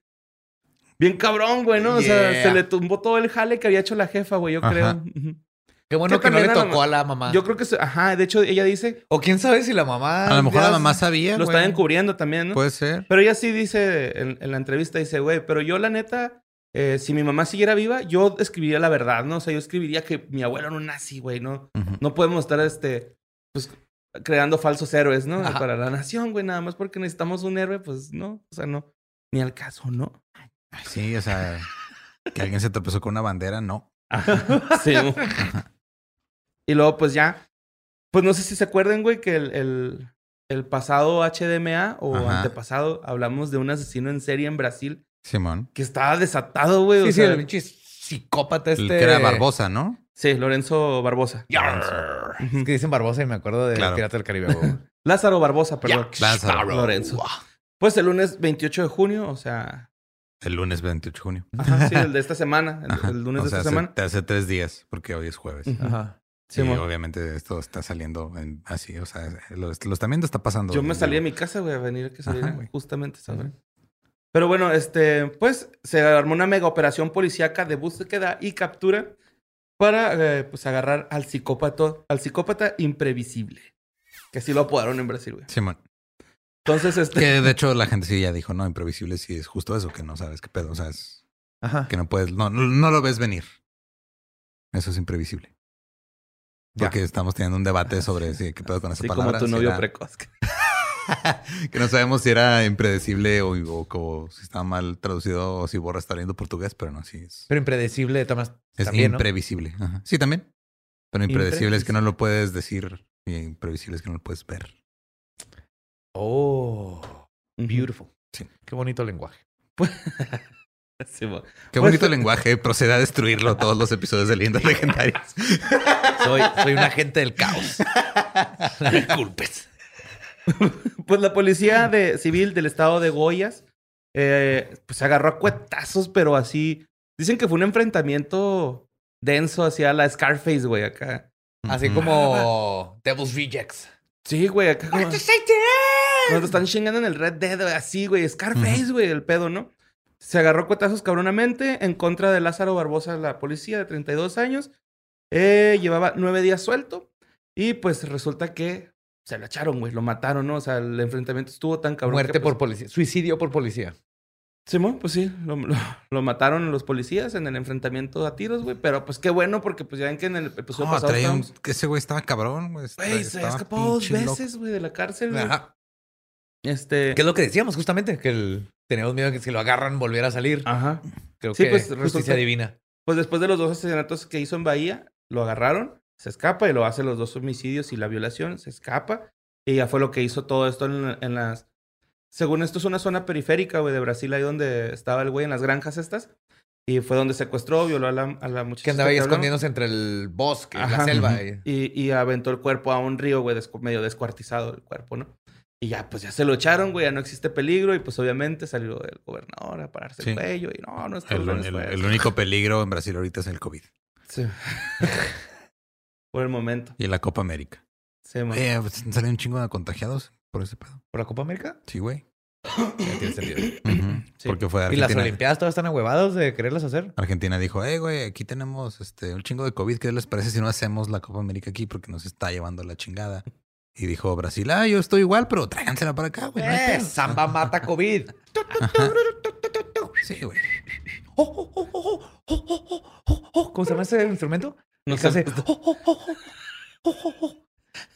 Bien cabrón, güey, ¿no? O sea, se le tumbó todo el jale que había hecho la jefa, güey, yo Ajá. creo. Qué bueno Que que, no le también a la tocó a la mamá. Yo creo que, ajá, de hecho, ella dice, O quién sabe si la mamá. A lo mejor la mamá sabía, lo güey. está encubriendo también, ¿no? Puede ser. Pero ella sí dice en, en la entrevista, dice, güey, pero yo la neta, eh, si mi mamá siguiera viva, yo escribiría la verdad, ¿no? O sea, yo escribiría que mi abuelo era un nazi, güey, ¿no? No podemos estar, este, pues, creando falsos héroes, ¿no? Ajá. Para la nación, güey, nada más porque necesitamos un héroe, pues, no, o sea, no. Ni al caso, ¿no? Ay, Sí, o sea, que alguien se tropezó con una bandera, no. sí. ¿no? y luego, pues ya, pues no sé si se acuerdan, güey, que el, el, el pasado HDMA o Ajá. antepasado hablamos de un asesino en serie en Brasil Simón. que estaba desatado, güey. o Sí, sí, sea, el pinche psicópata El este. que era Barbosa, ¿no? Sí, Lorenzo Barbosa. Ujú. Es que dicen Barbosa y me acuerdo de Claro. Pirata del Caribe. güey. Lázaro Barbosa, perdón. Lázaro. Lorenzo. Pues el lunes 28 de junio, o sea, El lunes 28 de junio. ajá, sí, el de esta semana, el, Ajá. el lunes o de sea, esta hace, semana. hace tres días, porque hoy es jueves. Ajá. Sí, Simón. obviamente esto está saliendo en- así, o sea, lo, lo están viendo, está pasando. Yo me salí de mi casa, güey, a venir a que saliera Ajá, güey. justamente hora. Pero bueno, este, pues se armó una mega operación policíaca de búsqueda y captura para eh, pues agarrar al psicópata, al psicópata imprevisible. Que así lo apodaron en Brasil, güey. Simón. Entonces, este. Que de hecho la gente sí ya dijo, no, imprevisible sí es justo eso, que no sabes qué pedo, o sea, es Ajá. que no puedes, no, no, no lo ves venir. Eso es imprevisible. Ya. Porque estamos teniendo un debate sobre si qué pedo con esa palabra. como tu si novio era- precoz. que no sabemos si era impredecible o, o como si estaba mal traducido o si Borra está leyendo portugués, pero no, así es. Pero impredecible, Tomás. Es también, ¿no? imprevisible. Ajá. Sí, también. Pero impredecible es que no lo puedes decir y imprevisible es que no lo puedes ver. Oh, beautiful. Sí. Qué bonito lenguaje. Sí. Qué Pues- bonito lenguaje. Procede a destruirlo todos los episodios de Leyendas Legendarias. Soy, soy un agente del caos. No me culpes. Pues la policía de, civil del estado de Goyas eh, pues se agarró a cuetazos, pero así. Dicen que fue un enfrentamiento denso hacia la Scarface, güey, acá. Así como Devil's Rejects. Sí, güey, acá como... Cuando están chingando en el Red Dead, así, güey. Scarface, güey, el pedo, ¿no? Se agarró a cuetazos cabronamente en contra de Lázaro Barbosa, la policía de 32 años. Eh, llevaba nueve días suelto. Y pues resulta que se lo echaron, güey. Lo mataron, ¿no? O sea, el enfrentamiento estuvo tan cabrón. Muerte que, por pues, policía. Suicidio por policía. Simón, pues sí, lo, lo- lo mataron los policías en el enfrentamiento a tiros, güey. Pero pues qué bueno, porque pues ya ven que en el episodio No, pasado un- que ese güey estaba cabrón, güey. Güey, se escapó dos veces, güey, de la cárcel, güey. Ajá. Este... Que es lo que decíamos justamente, que el- teníamos miedo de que si lo agarran volviera a salir. Ajá. Creo Sí, que pues, justicia resulta- divina. Pues después de los dos asesinatos que hizo en Bahía, lo agarraron, se escapa y lo hace los dos homicidios y la violación, se escapa. Y ya fue lo que hizo todo esto en, en las... Según esto es una zona periférica, güey, de Brasil, ahí donde estaba el güey en las granjas estas. Y fue donde secuestró, violó a la, a la muchacha. Que andaba ahí escondiéndose entre el bosque y la Ajá. selva. Ujú. y- Y, y aventó el cuerpo a un río, güey, descu- medio descuartizado el cuerpo, ¿no? Y ya, pues ya se lo echaron, güey, ya no existe peligro. Y pues obviamente salió el gobernador a pararse Sí. el cuello. Y no, no está El, el- el único peligro en Brasil ahorita es el COVID Sí. Por el momento. y la Copa América. Sí. Oye, pues, un chingo de contagiados por ese pedo. ¿Por la Copa América? Sí, güey. Ya tiene sentido. Ujú. Porque fue ¿Y las Argentina. Olimpiadas todas están ahuevados de quererlas hacer? Argentina dijo, eh, güey, aquí tenemos este, un chingo de COVID. ¿Qué les parece si no hacemos la Copa América aquí? Porque nos está llevando la chingada. Y dijo Brasil, ah, yo estoy igual, pero tráigansela para acá, güey. Eh, pedo". Samba mata COVID. Sí, güey. ¿Cómo se llama ese instrumento? No El que sé. hace-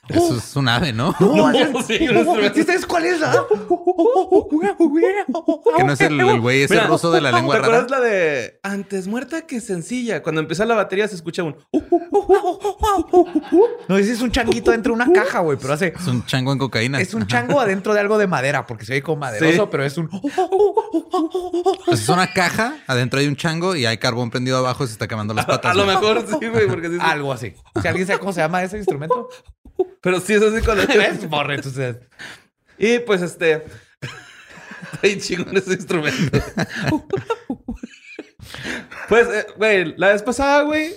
Eso es un ave, ¿no? No, sí, un instrumento. ¿Sí sabes cuál es? ah? Que no es el el güey ese Mira, ruso de la lengua ¿Te rara. acuerdas la de antes muerta que sencilla? Cuando empieza la batería se escucha un. No, ese es un changuito dentro de una caja, güey, pero hace... Es un chango en cocaína. Es un chango adentro de algo de madera, porque se ve como maderoso, Sí. pero es un... Pues es una caja, adentro hay un chango y hay carbón prendido abajo y se está quemando las patas. A lo güey. mejor sí, güey, porque sí. Algo así. Si alguien sabe cómo se llama ese instrumento, Pero sí es así cuando. es borre, entonces. Y pues este. Está chingón ese instrumento. pues, eh, güey, la vez pasada, güey,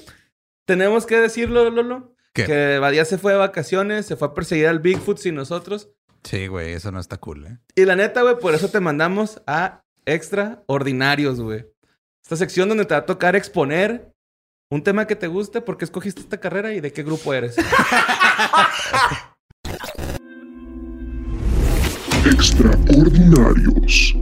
tenemos que decirlo, Lolo. ¿Qué? Que Badía se fue de vacaciones, se fue a perseguir al Bigfoot sin nosotros. Sí, güey, eso no está cool, ¿eh? Y la neta, güey, por eso te mandamos a Extraordinarios, güey. Esta sección donde te va a tocar exponer un tema que te guste, por qué escogiste esta carrera y de qué grupo eres. Extraordinarios.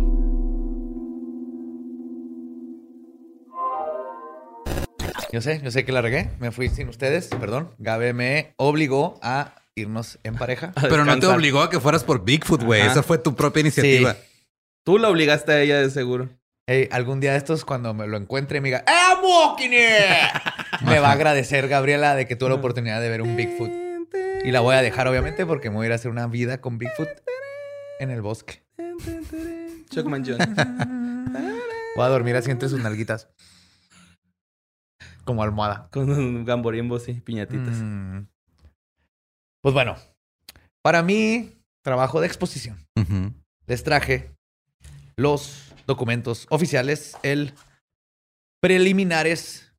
Yo sé, yo sé que la regué. Me fui sin ustedes, perdón. Gabe me obligó a irnos en pareja. Pero no te obligó a que fueras por Bigfoot, güey. Esa fue tu propia iniciativa. Tú la obligaste a ella de seguro. Hey, algún día de estos, cuando me lo encuentre y me diga, ¡I'm walking here", Me va a agradecer, Gabriela, de que tuve la oportunidad de ver un Bigfoot. Y la voy a dejar, obviamente, porque me voy a ir a hacer una vida con Bigfoot en el bosque. Chuckman John. Voy a dormir así entre sus nalguitas. Como almohada. Con gamborimbos y piñatitas. Mm. Pues bueno, para mi trabajo de exposición, les traje los documentos oficiales, el preliminares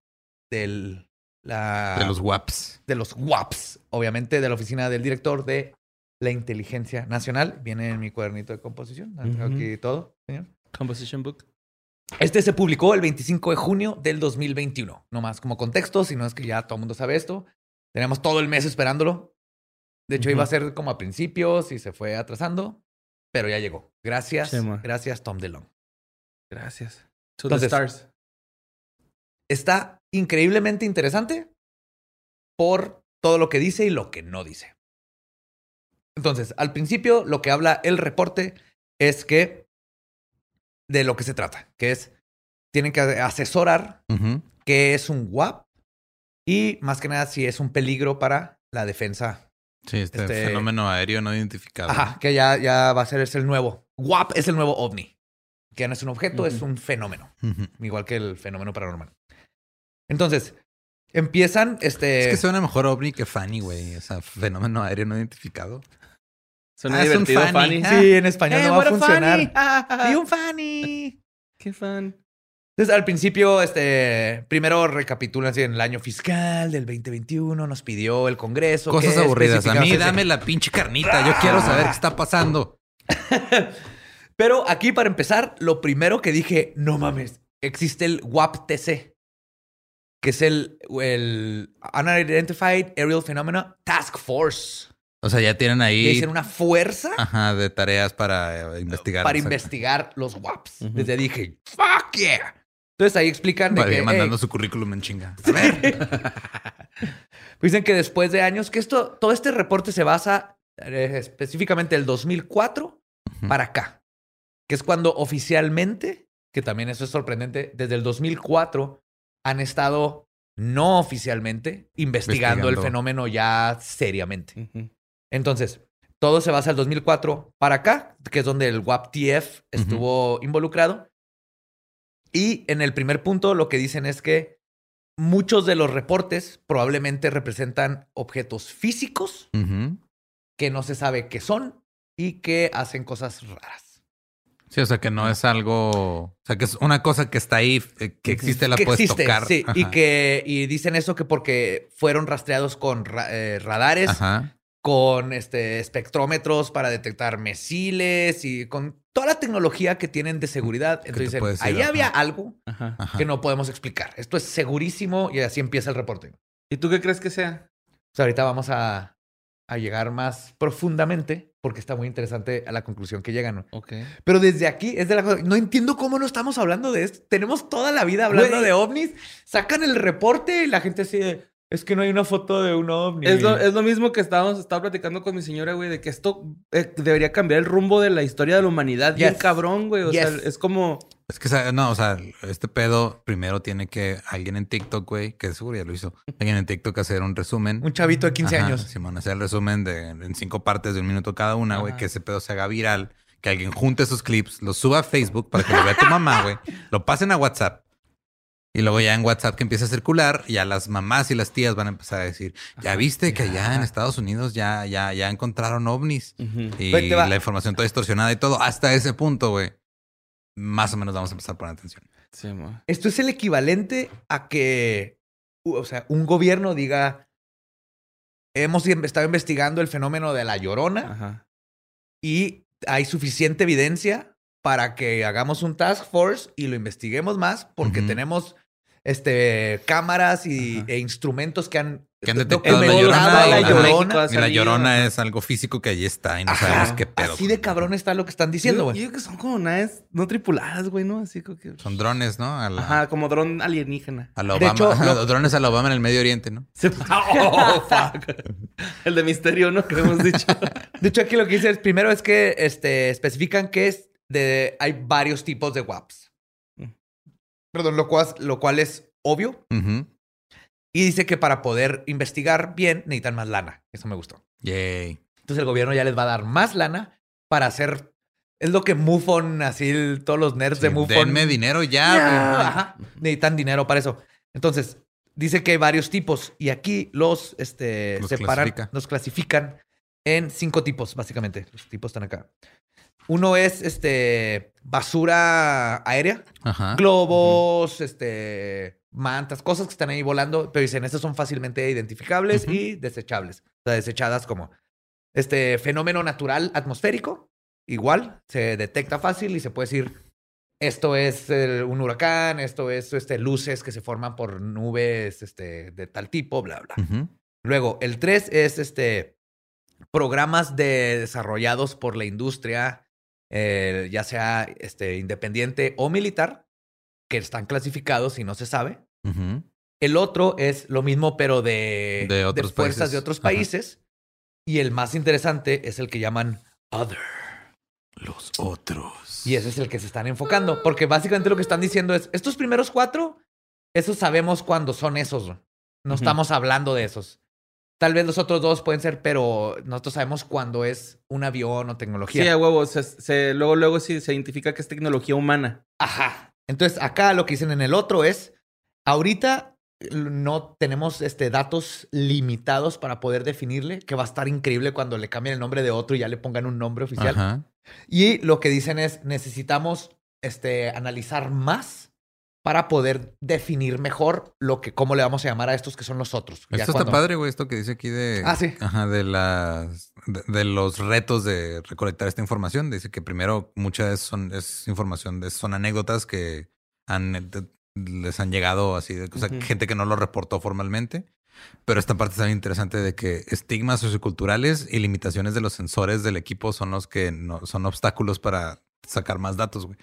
del, la, De los WAPs. de los WAPs, obviamente de la oficina del director de la inteligencia nacional. Viene en mi cuadernito de composición. Aquí todo, señor. Composition Book. Este se publicó el 25 de junio del 2021. No más como contexto, sino es que ya todo el mundo sabe esto. Tenemos todo el mes esperándolo. De hecho, iba a ser como a principios y se fue atrasando, pero ya llegó. Gracias, gracias Tom DeLong. Gracias. To Entonces- the stars. Está increíblemente interesante por todo lo que dice y lo que no dice. Entonces, al principio, lo que habla el reporte es que de lo que se trata, que es, tienen que asesorar Ujú. qué es un WAP y más que nada si es un peligro para la defensa. Sí, este, Este- fenómeno aéreo no identificado. Ajá, que ya, ya va a ser es el nuevo. WAP es el nuevo ovni. Que ya no es un objeto, es un fenómeno. Igual que el fenómeno paranormal. Entonces, empiezan este. Es que suena mejor ovni que Fanny, güey. O sea, fenómeno aéreo no identificado. Suena Ah, es un divertido, Fanny. Fanny. Sí, en español Eh, no va a funcionar. Fanny. Y un Fanny. Qué fan. Entonces, al principio, este, primero recapitulan así en el año fiscal del 2021, nos pidió el Congreso. Cosas aburridas. A mí dame la pinche carnita. Yo quiero saber qué está pasando. Pero aquí, para empezar, lo primero que dije, no mames, existe el WAP-TC, que es el, el Unidentified Aerial Phenomena Task Force. O sea, ya tienen ahí dicen una fuerza ajá, de tareas para eh, investigar. para investigar los WAPs. Ujú. Desde dije, fuck yeah. Entonces ahí explican de Vale, que, mandando hey, su currículum en chinga. A ver. Dicen que después de años, que esto, todo este reporte se basa eh, específicamente del 2004 Ujú. para acá, que es cuando oficialmente, que también eso es sorprendente, desde el 2004 han estado no oficialmente investigando, el fenómeno ya seriamente. Entonces, todo se basa del 2004 para acá, que es donde el WAP-TF estuvo involucrado. Y en el primer punto lo que dicen es que muchos de los reportes probablemente representan objetos físicos que no se sabe qué son y que hacen cosas raras. Sí, o sea, que no es algo. O sea, que es una cosa que está ahí, eh, que existe, la que puedes existe, tocar. sí. Y que y dicen eso que porque fueron rastreados con ra- eh, radares, Ajá. con este espectrómetros para detectar misiles y con toda la tecnología que tienen de seguridad. Entonces dicen, ahí ajá. había algo que no podemos explicar. Esto es segurísimo y así empieza el reporte. ¿Y tú qué crees que sea? O sea, ahorita vamos a, a llegar más profundamente porque está muy interesante a la conclusión que llegan. ¿no? Ok. Pero desde aquí es de la cosa. No entiendo cómo no estamos hablando de esto. Tenemos toda la vida hablando Güey. de ovnis. Sacan el reporte y la gente así de. Es que no hay una foto de un ovni. Es lo, es lo mismo que estábamos, estaba platicando con mi señora, güey, de que esto eh, debería cambiar el rumbo de la historia de la humanidad. Bien Yes. cabrón, güey. O sea, es como... Es que, no, o sea, este pedo primero tiene que alguien en TikTok, güey, que seguro ya lo hizo, alguien en TikTok hacer un resumen. Un chavito de 15 Ajá, años. Simón, hacer el resumen de en cinco partes de un minuto cada una, güey, que ese pedo se haga viral, que alguien junte esos clips, los suba a Facebook para que lo vea tu mamá, güey, lo pasen a WhatsApp. Y luego ya en WhatsApp que empieza a circular, ya las mamás y las tías van a empezar a decir, ya viste que allá en Estados Unidos ya, ya, ya encontraron ovnis. Y la información toda distorsionada y todo. Hasta ese punto, güey. Más o menos vamos a empezar a poner atención. Sí. Esto es el equivalente a que, o sea, un gobierno diga, hemos estado investigando el fenómeno de la llorona Ajá. y hay suficiente evidencia para que hagamos un task force y lo investiguemos más porque tenemos este cámaras y, e instrumentos que han, Que han detectado la llorona. la y- llorona. Y la llorona es algo físico que ahí está y no Ajá. sabemos qué pedo. Así de cabrón está lo que están diciendo, güey. yo que son como naves no tripuladas, güey, ¿no? Así como que... Son drones, ¿no? A la, Ajá, como dron alienígena. a la De Obama. hecho, Ajá, lo- drones a la Obama en el Medio Oriente, ¿no? Sí. Oh, fuck. El de misterio, ¿no? Que hemos dicho. De hecho, aquí lo que dice es, primero es que este, especifican que es de, hay varios tipos de WAPs. Mm. Perdón, lo cual, lo cual es obvio. Ujú. Y dice que para poder investigar bien necesitan más lana. Eso me gustó. Yay. Entonces el gobierno ya les va a dar más lana para hacer... Es lo que MUFON, así el- todos los nerds de MUFON... denme dinero ya, ajá. Necesitan dinero para eso. Entonces, dice que hay varios tipos y aquí los este, Los separan, clasifica. los clasifican en cinco tipos, básicamente. Los tipos están acá. Uno es este basura aérea, Ajá. globos, este mantas, cosas que están ahí volando, pero dicen, estos son fácilmente identificables y desechables. O sea, desechadas como este fenómeno natural atmosférico, igual, se detecta fácil y se puede decir, esto es el- un huracán, esto es este, luces que se forman por nubes este, de tal tipo, bla, bla. Luego, el 3 es este programas de, desarrollados por la industria, eh, ya sea este, independiente o militar, que están clasificados y no se sabe. El otro es lo mismo, pero de, De otros fuerzas países. de otros Ajá. países. Y el más interesante es el que llaman Other. Los otros. Y ese es el que se están enfocando. Porque básicamente lo que están diciendo es, estos primeros cuatro, esos sabemos cuándo son esos. No estamos hablando de esos. Tal vez los otros dos pueden ser, pero nosotros sabemos cuándo es un avión o tecnología. Sí, a huevo. Se, se- luego, luego sí se identifica que es tecnología humana. Ajá. Entonces, acá lo que dicen en el otro es, ahorita no tenemos este, datos limitados para poder definirle, que va a estar increíble cuando le cambien el nombre de otro y ya le pongan un nombre oficial. Ajá. Y lo que dicen es, necesitamos este, analizar más para poder definir mejor lo que, cómo le vamos a llamar a estos que son los otros. Ya Esto cuando- está padre, güey, esto que dice aquí de... Ah, sí. Ajá, de las... De, de los retos de recolectar esta información. Dice que primero muchas son, es información, de, son anécdotas que han, les han llegado así, de, o sea, gente que no lo reportó formalmente. Pero esta parte está bien interesante de que estigmas socioculturales y limitaciones de los sensores del equipo son los que no, son obstáculos para sacar más datos, güey.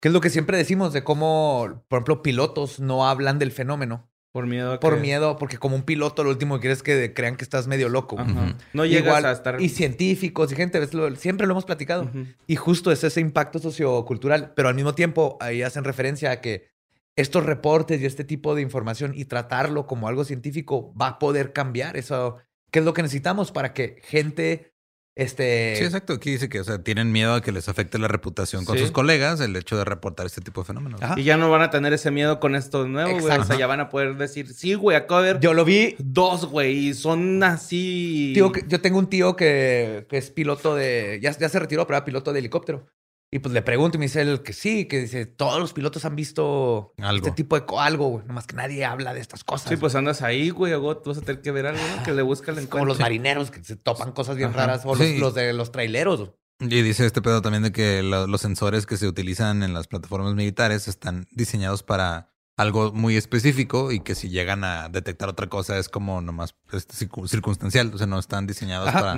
Que es lo que siempre decimos de cómo, por ejemplo, pilotos no hablan del fenómeno. Por miedo a Por que- miedo, porque como un piloto lo último que quieres es que crean que estás medio loco. Ajá. No llegas Igual, a estar... Y científicos y gente, ves, lo- siempre lo hemos platicado. Y justo es ese impacto sociocultural, pero al mismo tiempo ahí hacen referencia a que estos reportes y este tipo de información y tratarlo como algo científico va a poder cambiar eso. ¿Qué es lo que necesitamos para que gente, este... Sí, exacto. Aquí dice que o sea, tienen miedo a que les afecte la reputación con Sí. sus colegas el hecho de reportar este tipo de fenómenos. Ajá. Y ya no van a tener ese miedo con esto nuevo, güey. O Exacto. sea, ya van a poder decir, sí, güey, acabo de ver Yo lo vi dos, güey, y son así... Tío, yo tengo un tío que, que es piloto de. Ya, ya se retiró, pero era piloto de helicóptero. Y pues le pregunto y me dice él que sí, que dice: Todos los pilotos han visto Algo. este tipo de co- algo, güey. Nomás que nadie habla de estas cosas. Sí, pues andas ahí, güey, o tú vas a tener que ver algo, ¿no? Que le busca el Es como los encuentro. marineros que se topan cosas bien Ajá. raras. O los, Sí. los de los traileros. Y dice este pedo también de que lo- los sensores que se utilizan en las plataformas militares están diseñados para algo muy específico y que si llegan a detectar otra cosa es como nomás este, circu- circunstancial. O sea, no están diseñados para,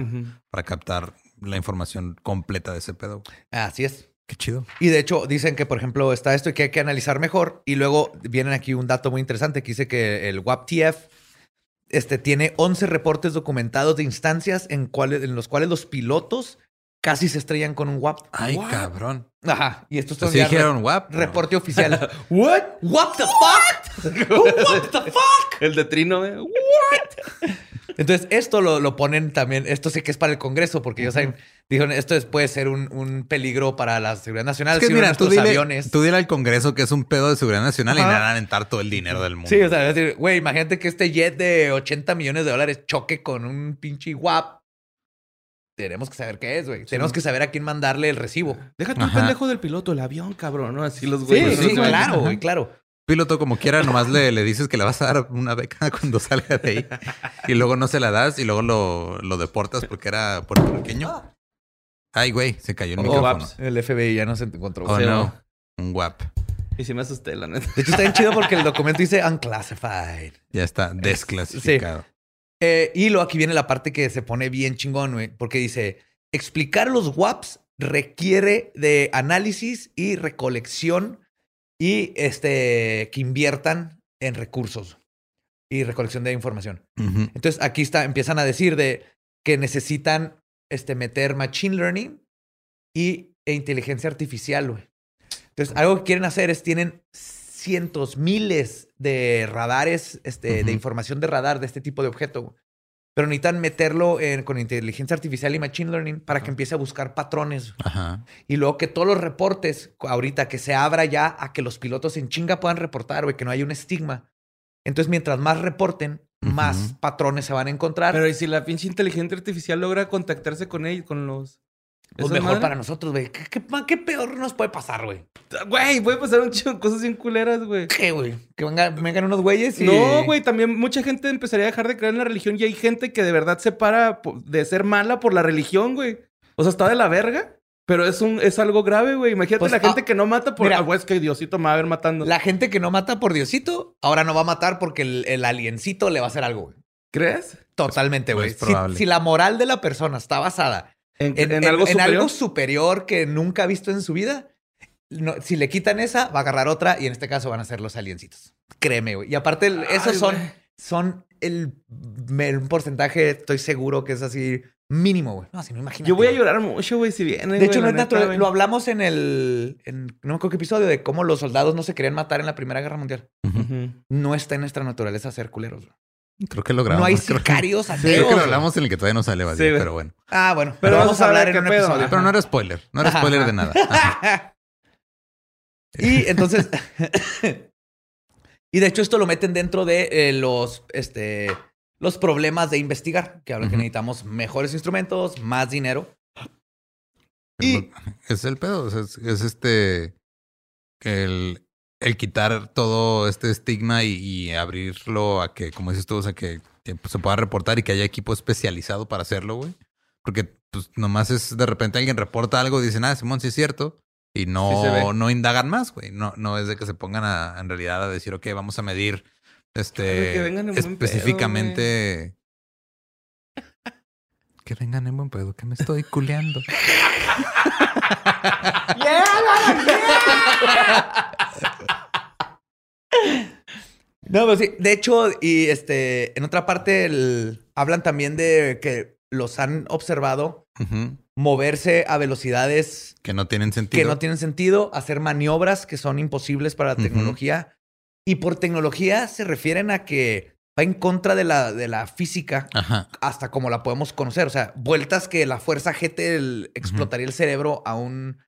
para captar la información completa de ese pedo. Así es. Qué chido. Y de hecho dicen que, por ejemplo, está esto y que hay que analizar mejor. Y luego vienen aquí un dato muy interesante que dice que el WAP-TF este, tiene 11 reportes documentados de instancias en, cuales, en los cuales los pilotos casi se estrellan con un WAP. Ay, cabrón. Ajá. Y estos son Así ya dijeron, re- guap. reporte oficial. ¿What? ¿What the fuck? ¿What the fuck? El de Trino, eh. Entonces, esto lo, lo ponen también, esto sí que es para el Congreso, porque ellos saben, dijeron, esto es- puede ser un, un peligro para la seguridad nacional. Es que si mira, tú dile, aviones. tú dile al Congreso que es un pedo de seguridad nacional y Ajá. le van a aventar todo el dinero del mundo. Sí, o sea, es decir, güey, imagínate que este jet de 80 millones de dólares choque con un pinche WAP. Tenemos que saber qué es, güey. Tenemos que saber a quién mandarle el recibo. Déjate un pendejo del piloto, el avión, cabrón, ¿no? Así los Sí, güeyes. sí, se claro, güey, claro. Piloto como quiera, nomás le, le dices que le vas a dar una beca cuando salga de ahí. Y luego no se la das y luego lo, lo deportas porque era puertorriqueño. Ay, güey, se cayó el Oh, micrófono. waps. El FBI ya no se encontró. Oh, no. Un guap. Y sí me asusté, la neta. De hecho, está bien chido porque el documento dice unclassified. Ya está desclasificado. Eh, y luego aquí viene la parte que se pone bien chingón, güey, porque dice, explicar los WAPs requiere de análisis y recolección y este, que inviertan en recursos y recolección de información. Entonces aquí está, empiezan a decir de que necesitan este, meter machine learning y, e inteligencia artificial, güey. Entonces, algo que quieren hacer es, tienen cientos, miles de radares, este, de información de radar de este tipo de objeto. Pero necesitan meterlo en- con inteligencia artificial y machine learning para que empiece a buscar patrones. Ajá. Y luego que todos los reportes, ahorita que se abra ya a que los pilotos en chinga puedan reportar, güey, que no haya un estigma. Entonces, mientras más reporten, más patrones se van a encontrar. Pero ¿y si la pinche inteligencia artificial logra contactarse con ellos, con los... Pues ¿Esas mejor para nosotros, güey. ¿Qué, qué, qué peor nos puede pasar, güey? Güey, puede pasar un chingo de cosas bien culeras, güey. ¿Qué, güey? Que venga- vengan unos güeyes y... No, güey, también mucha gente empezaría a dejar de creer en la religión y hay gente que de verdad se para de ser mala por la religión, güey. O sea, está de la verga, pero es un es algo grave, güey. Imagínate Pues, la gente ah, que no mata por mira. ah, güey, es que Diosito me va a ver matando. La gente que no mata por Diosito, ahora no va a matar porque el, el aliencito le va a hacer algo, güey. ¿Crees? Totalmente, güey. Pues, Si- probable. si, la moral de la persona está basada En, en, en en- algo en superior. algo superior que nunca ha visto en su vida, no- si le quitan esa, va a agarrar otra y en este caso van a ser los aliencitos. Créeme, güey. Y aparte, el- esos Ay, son, son el, el- un porcentaje, estoy seguro que es así mínimo, güey. No, si no, imagínate. Yo voy a llorar mucho, güey, si viene. De hecho, no es natural. Lo hablamos en el. En, no me acuerdo qué episodio de cómo los soldados no se querían matar en la Primera Guerra Mundial. No está en nuestra naturaleza ser culeros. güey. Creo que lo grabamos. No hay Creo que- sicarios Creo ateos. que lo hablamos en el que todavía no sale, Badía, Sí, pero bueno. Ah, bueno. Pero Pero vamos vamos a hablar en un pedo. episodio. Pero no era spoiler. No era Ajá, spoiler de nada. Ajá. y entonces. y de hecho, esto lo meten dentro de eh, los. Este. Los problemas de investigar, que hablan que Ujú. necesitamos mejores instrumentos, más dinero. Y- Es el pedo. es este. El, el quitar todo este estigma y, y abrirlo a que, como dices tú, o sea, que, pues, se pueda reportar y que haya equipo especializado para hacerlo, güey. Porque, pues, nomás es de repente alguien reporta algo y dicen, ah, Simón, sí es cierto. Y no, no indagan más, güey. No, no es de que se pongan a, en realidad a decir, ok, vamos a medir este que pedo, específicamente. que vengan en buen pedo, que me estoy culeando. No, pero sí. De hecho, y este, en otra parte, el- hablan también de que los han observado moverse a velocidades Que no tienen sentido. que no tienen sentido, hacer maniobras que son imposibles para la tecnología. Y por tecnología se refieren a que va en contra de la, de la física Ajá. hasta como la podemos conocer. O sea, vueltas que la fuerza G el- explotaría el cerebro a un,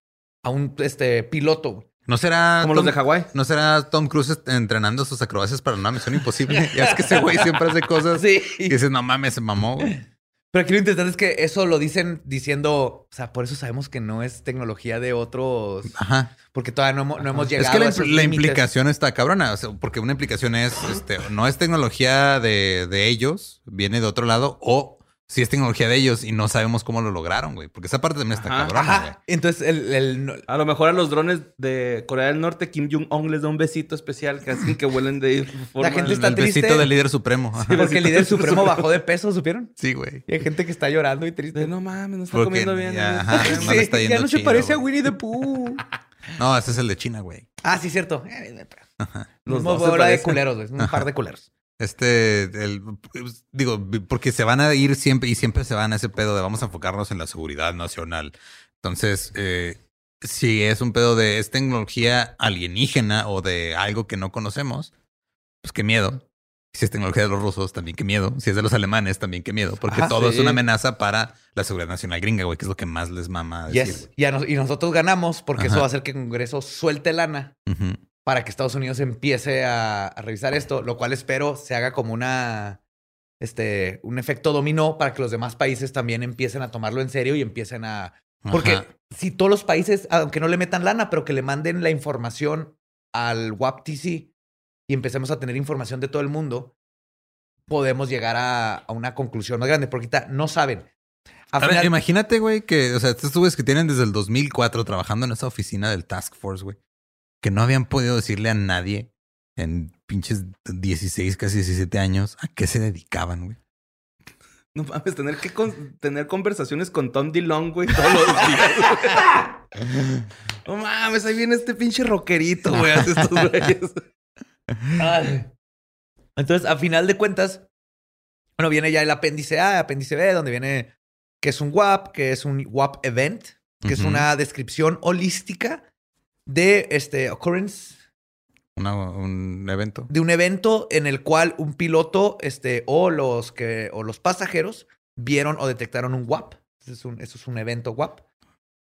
a un este, piloto. ¿No será Como los Tom- de Hawái. ¿No será Tom Cruise entrenando sus acrobacias para una misión imposible? ya es que ese güey siempre hace cosas Sí. y dices, no mames, se mamó, güey. Pero aquí lo interesante es que eso lo dicen diciendo, o sea, por eso sabemos que no es tecnología de otros, Ajá. porque todavía no, hemos- no hemos llegado Es que la, a esos la implicación está cabrona, o sea, porque una implicación es, este, no es tecnología de, de ellos, viene de otro lado, o sí es tecnología de ellos y no sabemos cómo lo lograron, güey. Porque esa parte también está Ajá. cabrona, güey. Ajá. Entonces, el, el- A lo mejor a los drones de Corea del Norte, Kim Jong-un les da un besito especial que hacen que vuelen de forma... gente El, está el besito triste. del líder supremo. Ajá. porque el líder supremo bajó de peso, ¿supieron? Sí, güey. Y hay gente que está llorando y triste. De, no mames, no está Porque comiendo bien. ya, ¿no? ajá. Sí. no está ya yendo no se parece a. Winnie the Pooh. No, ese es el de China, güey. ah, sí, cierto. Eh, Los Los dos se de culeros, güey. Un par de culeros. Este, el, pues, digo, porque se van a ir siempre y siempre se van a ese pedo de vamos a enfocarnos en la seguridad nacional. Entonces, eh, si es un pedo de es tecnología alienígena o de algo que no conocemos, pues qué miedo. Si es tecnología de los rusos, también qué miedo. Si es de los alemanes, también qué miedo. Porque Ajá, todo sí. es una amenaza para la seguridad nacional gringa, güey, que es lo que más les mama decir. Yes. Y, a nos- y nosotros ganamos porque Ajá. eso va a hacer que el Congreso suelte lana. Ujú. Para que Estados Unidos empiece a, a revisar esto, lo cual espero se haga como una este un efecto dominó para que los demás países también empiecen a tomarlo en serio y empiecen a porque Ajá. si todos los países aunque no le metan lana, pero que le manden la información al WAPTC y empecemos a tener información de todo el mundo, podemos llegar a, a una conclusión más grande, porque no saben. A Ahora, final- imagínate, güey, que, o sea, estos güeyes que tienen desde el 2004 trabajando en esa oficina del Task Force, güey, que no habían podido decirle a nadie en pinches 16, casi 17 años a qué se dedicaban, güey. No mames, tener que con- tener conversaciones con Tom DeLong, güey, todos los días. güey. no mames, ahí viene este pinche rockerito, güey, hace estos güeyes. Ay. Entonces, a final de cuentas, bueno, viene ya el apéndice A, apéndice B, donde viene que es un WAP, que es un WAP event, que es una descripción holística de este occurrence Una- un evento. de un evento en el cual un piloto este o los que o los pasajeros vieron o detectaron un WAP. Eso es un, eso es un evento WAP.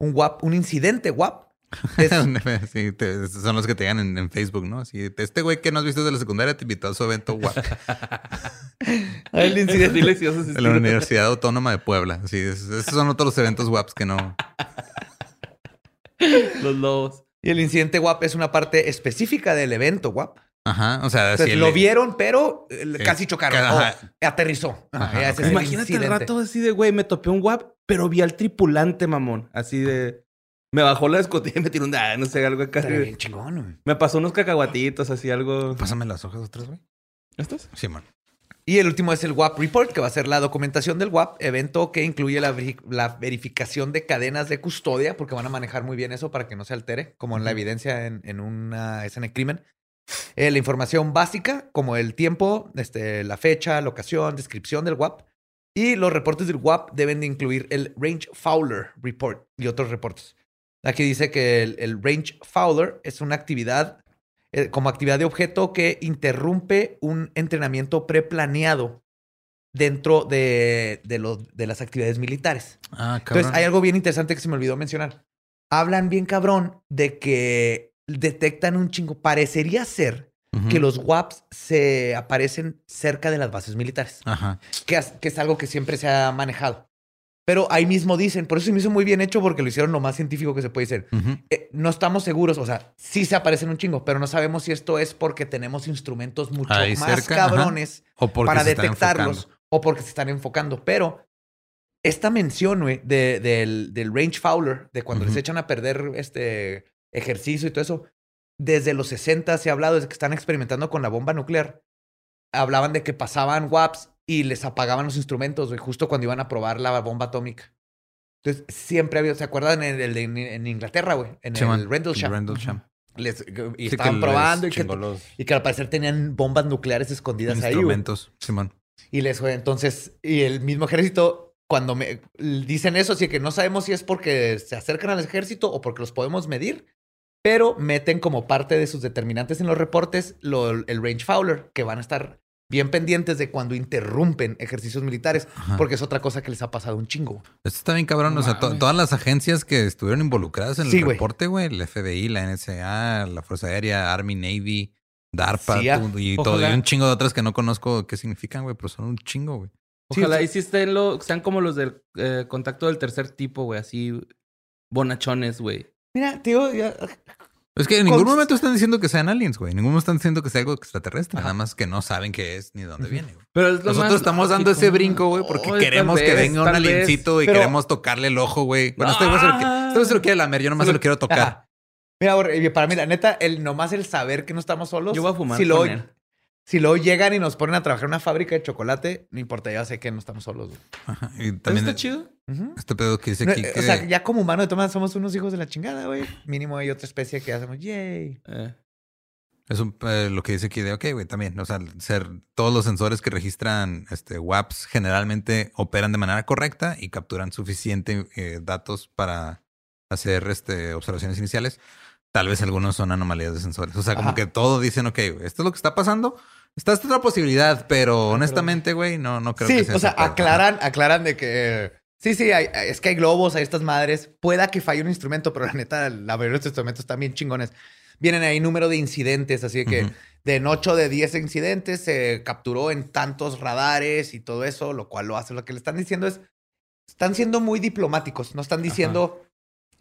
Un WAP, un incidente WAP. Es- Sí, te- son los que te llegan en, en Facebook, ¿no? Así, este güey que no has visto desde la secundaria te invitó a su evento guap, el incidente de la. Universidad Autónoma de Puebla. Así, es- esos son otros los guaps que no. Los lobos. Y el incidente WAP es una parte específica del evento WAP. Ajá, o sea, Entonces, si lo el- vieron, pero eh, casi chocaron. ajá. aterrizó. Ajá, el Imagínate el rato así de, güey, me topé un guap, pero vi al tripulante, mamón. Así de... Me bajó la escotilla y me tiró un... ah, no sé, algo acá. Bien chingón, güey. Me pasó unos cacahuatitos, así algo... Pásame las hojas otras, güey. ¿Estos? Sí, man. Y el último es el WAP Report, que va a ser la documentación del WAP, evento que incluye la, la verificación de cadenas de custodia, porque van a manejar muy bien eso para que no se altere, como en la evidencia en, en una escena de crimen. Eh, la información básica, como el tiempo, este, la fecha, locación, descripción del WAP. Y los reportes del WAP deben de incluir el Range Fowler Report y otros reportes. Aquí dice que el, el Range Fowler es una actividad eh, como actividad de objeto que interrumpe un entrenamiento preplaneado dentro de, de, lo- de las actividades militares. Ah, cabrón. Entonces, hay algo bien interesante que se me olvidó mencionar. Hablan bien cabrón de que detectan un chingo. Parecería ser que los WAPs se aparecen cerca de las bases militares, Ajá. que es, que es algo que siempre se ha manejado. Pero ahí mismo dicen, por eso se me hizo muy bien hecho porque lo hicieron lo más científico que se puede hacer. Eh, no estamos seguros, o sea, sí se aparecen un chingo, pero no sabemos si esto es porque tenemos instrumentos mucho Ahí más cerca, cabrones O para detectarlos o porque se están enfocando. Pero esta mención, güey, de- del, del range fowler, de cuando les echan a perder este ejercicio y todo eso, desde los 60 se ha hablado, desde que están experimentando con la bomba nuclear, hablaban de que pasaban WAPs y les apagaban los instrumentos, güey, justo cuando iban a probar la bomba atómica. Entonces, siempre había, ¿se acuerdan en, el- en- en Inglaterra, güey? En Sí, el Rendlesham. Rendlesham. Les- y Sí, que estaban probando y que, y al parecer tenían bombas nucleares escondidas ahí, instrumentos. Simón. Y les fue entonces, y el mismo ejército, cuando me dicen eso, así que no sabemos si es porque se acercan al ejército o porque los podemos medir, pero meten como parte de sus determinantes en los reportes lo- el range fowler, que van a estar bien pendientes de cuando interrumpen ejercicios militares, Ajá. porque es otra cosa que les ha pasado un chingo. Esto está bien cabrón. No o sea, to- todas las agencias que estuvieron involucradas en Sí, el güey. reporte, güey, el FBI, la NSA, la Fuerza Aérea, Army, Navy, DARPA y todo. Y un chingo de otras que no conozco qué significan, güey, pero son un chingo, güey. Sí, Ojalá sea- y sí estén lo, sean como los del eh, contacto del tercer tipo, güey. Así bonachones, güey. Mira, tío, ya- Es que en ningún momento están diciendo que sean aliens, güey. En ningún momento están diciendo que sea algo extraterrestre. Nada más que no saben qué es ni de dónde viene, güey. Pero es lo Nosotros más estamos dando ese brinco, güey, porque queremos que venga un vez. aliencito y Pero- queremos tocarle el ojo, güey. Bueno, este güey se, lo quiere- este lo quiere lamer, yo nomás se lo quiero tocar. Ajá. Mira, para mí, la neta, el, nomás el saber que no estamos solos. Yo voy a fumar Si él. Si luego llegan y nos ponen a trabajar en una fábrica de chocolate, no importa, ya sé que no estamos solos. güey. Ajá. Y ¿Eso también está chido? Este pedo que dice No, aquí eh, que... O sea, ya como humano de todas somos unos hijos de la chingada, güey. Mínimo hay otra especie que hacemos, yay. Eh. Es un, eh, lo que dice aquí de, ok, güey, también, o sea, ser, todos los sensores que registran este, WAPs generalmente operan de manera correcta y capturan suficiente eh, datos para hacer este, observaciones iniciales. Tal vez algunos son anomalías de sensores. O sea, como Ajá. que todo dicen, ok, esto es lo que está pasando. Está esta otra posibilidad, pero honestamente, güey, no, no creo que Sí, sea o sea, aclaran, aclaran de que. Sí, sí, hay- es que hay globos, hay estas madres. Pueda que falle un instrumento, pero la neta, la mayoría de estos instrumentos están bien chingones. Vienen ahí número de incidentes, así que de en 8 de 10 incidentes se capturó en tantos radares y todo eso, lo cual lo hace. Lo que le están diciendo es, están siendo muy diplomáticos, no están diciendo,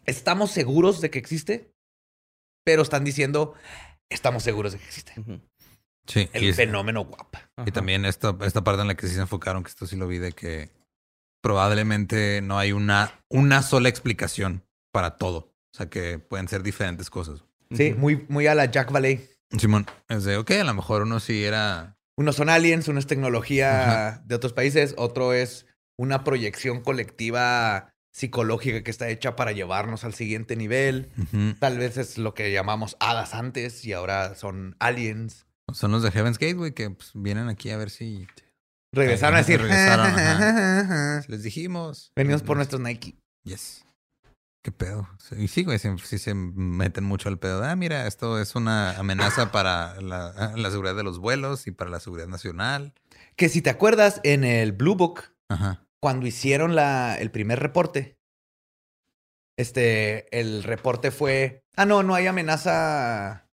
estamos seguros de que existe, pero están diciendo, estamos seguros de que existe. Sí, El y, es- fenómeno guapa. y Ajá. también esta, esta parte en la que sí se enfocaron, que esto sí lo vi, de que probablemente no hay una, una sola explicación para todo. O sea, que pueden ser diferentes cosas. Sí, muy, muy a la Jack Valley. Simón, es de, ok, a lo mejor uno sí era... Unos son aliens, uno es tecnología Ajá. de otros países, otro es una proyección colectiva psicológica que está hecha para llevarnos al siguiente nivel. Tal vez es lo que llamamos hadas antes y ahora son aliens. Son los de Heaven's Gate, güey, que pues, vienen aquí a ver si, Regresaron a decir, regresaron, les dijimos. venimos por nuestros Nike. Yes. ¿Qué pedo? Y sí, güey, sí, sí se meten mucho al pedo. Ah, mira, esto es una amenaza para la, ah, la seguridad de los vuelos y para la seguridad nacional. Que si te acuerdas, en el Blue Book, Ajá. cuando hicieron la, el primer reporte, este, el reporte fue, ah, no, no hay amenaza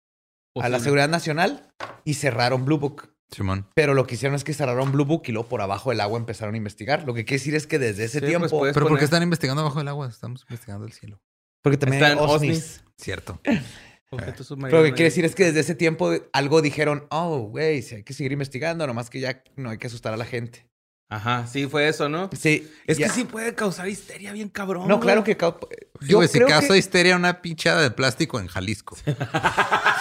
a la seguridad nacional y cerraron Blue Book. Simón. Pero lo que hicieron es que cerraron Blue Book y luego por abajo del agua empezaron a investigar. Lo que quiere decir es que desde ese Sí, tiempo. pues, Pero ¿por poner- qué están investigando bajo el agua? Estamos investigando el cielo. porque también hay Están OSNIs. OSNIs. Cierto. Objetos submarinos Pero lo que quiere decir es que desde ese tiempo algo dijeron, oh, güey, sí, hay que seguir investigando, nomás que ya no hay que asustar a la gente. Ajá, sí, fue eso, ¿no? Sí. Es ya- que sí puede causar histeria bien cabrón. No, güey. claro que. Sí, Yo güey, si causa que- histeria una pinchada de plástico en Jalisco.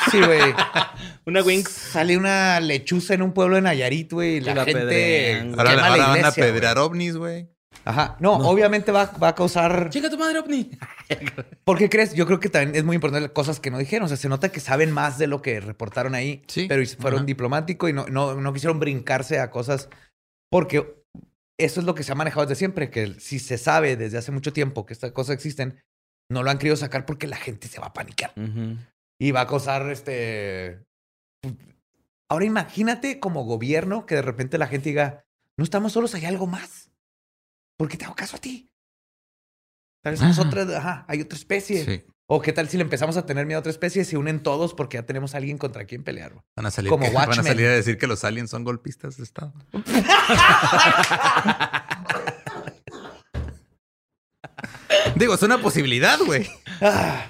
Sí, güey. Una Winx. Sale una lechuza en un pueblo de Nayarit, güey. y La, la gente. Ahora, la van a güey. pedrear ovnis, güey. Ajá. No, obviamente va, va a causar. Chica tu madre, ovni. ¿Por qué crees? Yo creo que también es muy importante las cosas que no dijeron. O sea, se nota que saben más de lo que reportaron ahí. Sí. Pero fueron diplomáticos y no, no, no quisieron brincarse a cosas. Porque eso es lo que se ha manejado desde siempre. Que si se sabe desde hace mucho tiempo que estas cosas existen, no lo han querido sacar porque la gente se va a panicar. Ujú. Y va a causar este. Ahora imagínate como gobierno que de repente la gente diga: No estamos solos, hay algo más. ¿Por qué te hago caso a ti? Tal vez Ajá. otra, ajá, hay otra especie. Sí. O qué tal si le empezamos a tener miedo a otra especie y se unen todos porque ya tenemos a alguien contra quien pelear. güey? Van a salir, Como que- van a Watchmen. salir a decir que los aliens son golpistas de Estado. Digo, es una posibilidad, güey. Ah,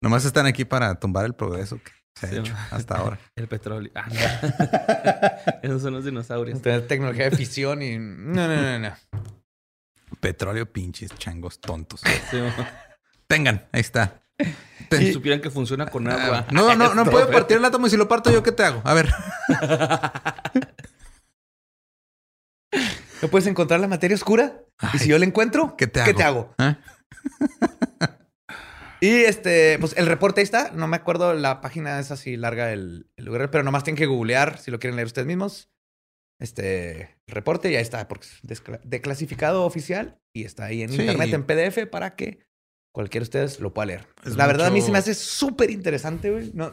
Nomás están aquí para tumbar el progreso que se ha Sí, hecho hasta ahora. El petróleo. Ah, no. Esos son los dinosaurios. tener tecnología de fisión y. No, no, no, no. Petróleo, pinches changos tontos. Sí. Tengan, ahí está. Si supieran que funciona con agua. Ah, No, no, no puedo partir el átomo y si lo parto yo, ¿qué te hago? A ver. ¿No puedes encontrar la materia oscura? y si yo la encuentro, ¿qué te hago? ¿Qué te hago? ¿Eh? Y este, pues el reporte ahí está. No me acuerdo, la página es así larga el, el URL, pero nomás tienen que googlear si lo quieren leer ustedes mismos. Este reporte y ahí está, porque es declasificado oficial y está ahí en Sí. internet en PDF para que cualquiera de ustedes lo pueda leer. Es la verdad, a mí se me hace súper interesante, güey. No,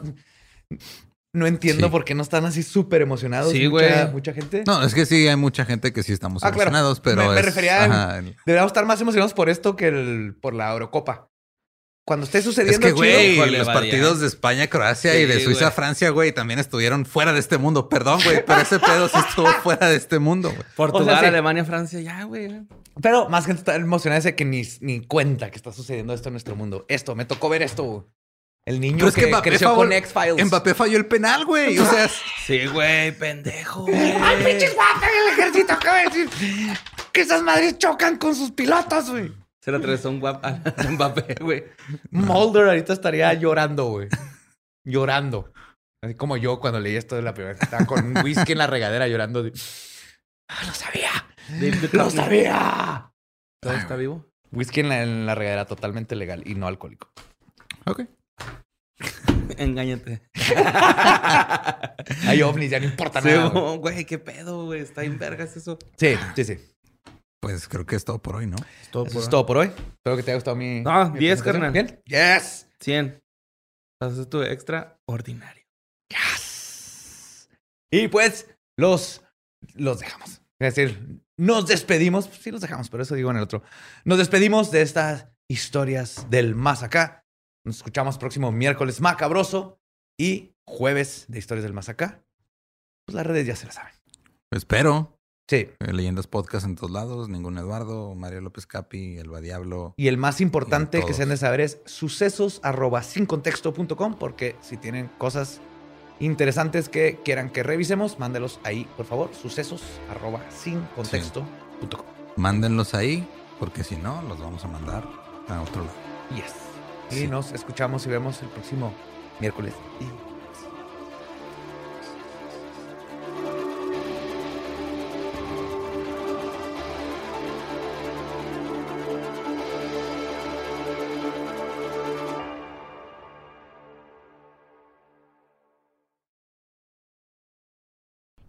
no entiendo Sí. por qué no están así súper emocionados. Sí, güey. mucha gente. No, es que sí, hay mucha gente que sí estamos Ah, claro. emocionados, pero. Me- refería ajá, el- Deberíamos estar más emocionados por esto que el- por la Eurocopa. Cuando esté Es sucediendo que, chido, güey, híjole, los partidos de España, Croacia y de Suiza, güey. Francia, güey, también estuvieron fuera de este mundo. Perdón, güey, pero ese pedo sí estuvo fuera de este mundo, güey. Portugal, O sea, sí. Alemania, Francia, ya, güey. Pero más gente está emocionada de que ni, ni cuenta que está sucediendo esto en nuestro mundo. Esto, me tocó ver esto. El niño Pero es que, que, Mbappé, creció favor- con X-Files. Mbappé falló el penal, güey. O sea, Sí, güey, pendejo. güey. ¡Ay, pinches Mbappé! El ejército acaba de decir que esas madres chocan con sus pilotos, güey. Se le atravesó un guap a Mbappé, güey. Mulder ahorita estaría llorando, güey. Llorando. Así como yo cuando leí esto de la primera vez. Estaba con un whisky en la regadera llorando. de, ¡Ah, ¡Lo sabía! ¡Lo sabía! ¿Todavía está vivo? Whisky en la, en la regadera totalmente legal y no alcohólico. ok. Engáñate. Hay ovnis, ya no importa Sí, nada. güey, qué pedo, güey. Está en vergas eso. Sí, sí, sí. Pues creo que es todo por hoy, ¿no? Todo Eso es todo por hoy. Espero que te haya gustado mi. No, mi 10, presentación. carnal. ¿Bien? ¡Yes! 100. Haces tu extraordinario. Yes. Y pues los, los dejamos. Es decir, nos despedimos. Sí, los dejamos, pero eso digo en el otro. Nos despedimos de estas historias del más acá. Nos escuchamos próximo miércoles macabroso y jueves de historias del más acá. Pues las redes ya se las saben. Espero. Sí. Eh, Leyendas podcast en todos lados. Ningún Eduardo, Mario López Capi, Elba Diablo. Y el más importante que se han de saber es sucesos arroba sincontexto.com porque si tienen cosas interesantes que quieran que revisemos, mándelos ahí, por favor. Sucesos arroba sincontexto.com. Mándenlos ahí, porque si no, los vamos a mandar a otro lado. Yes. Y Sí. nos escuchamos y vemos el próximo miércoles. Y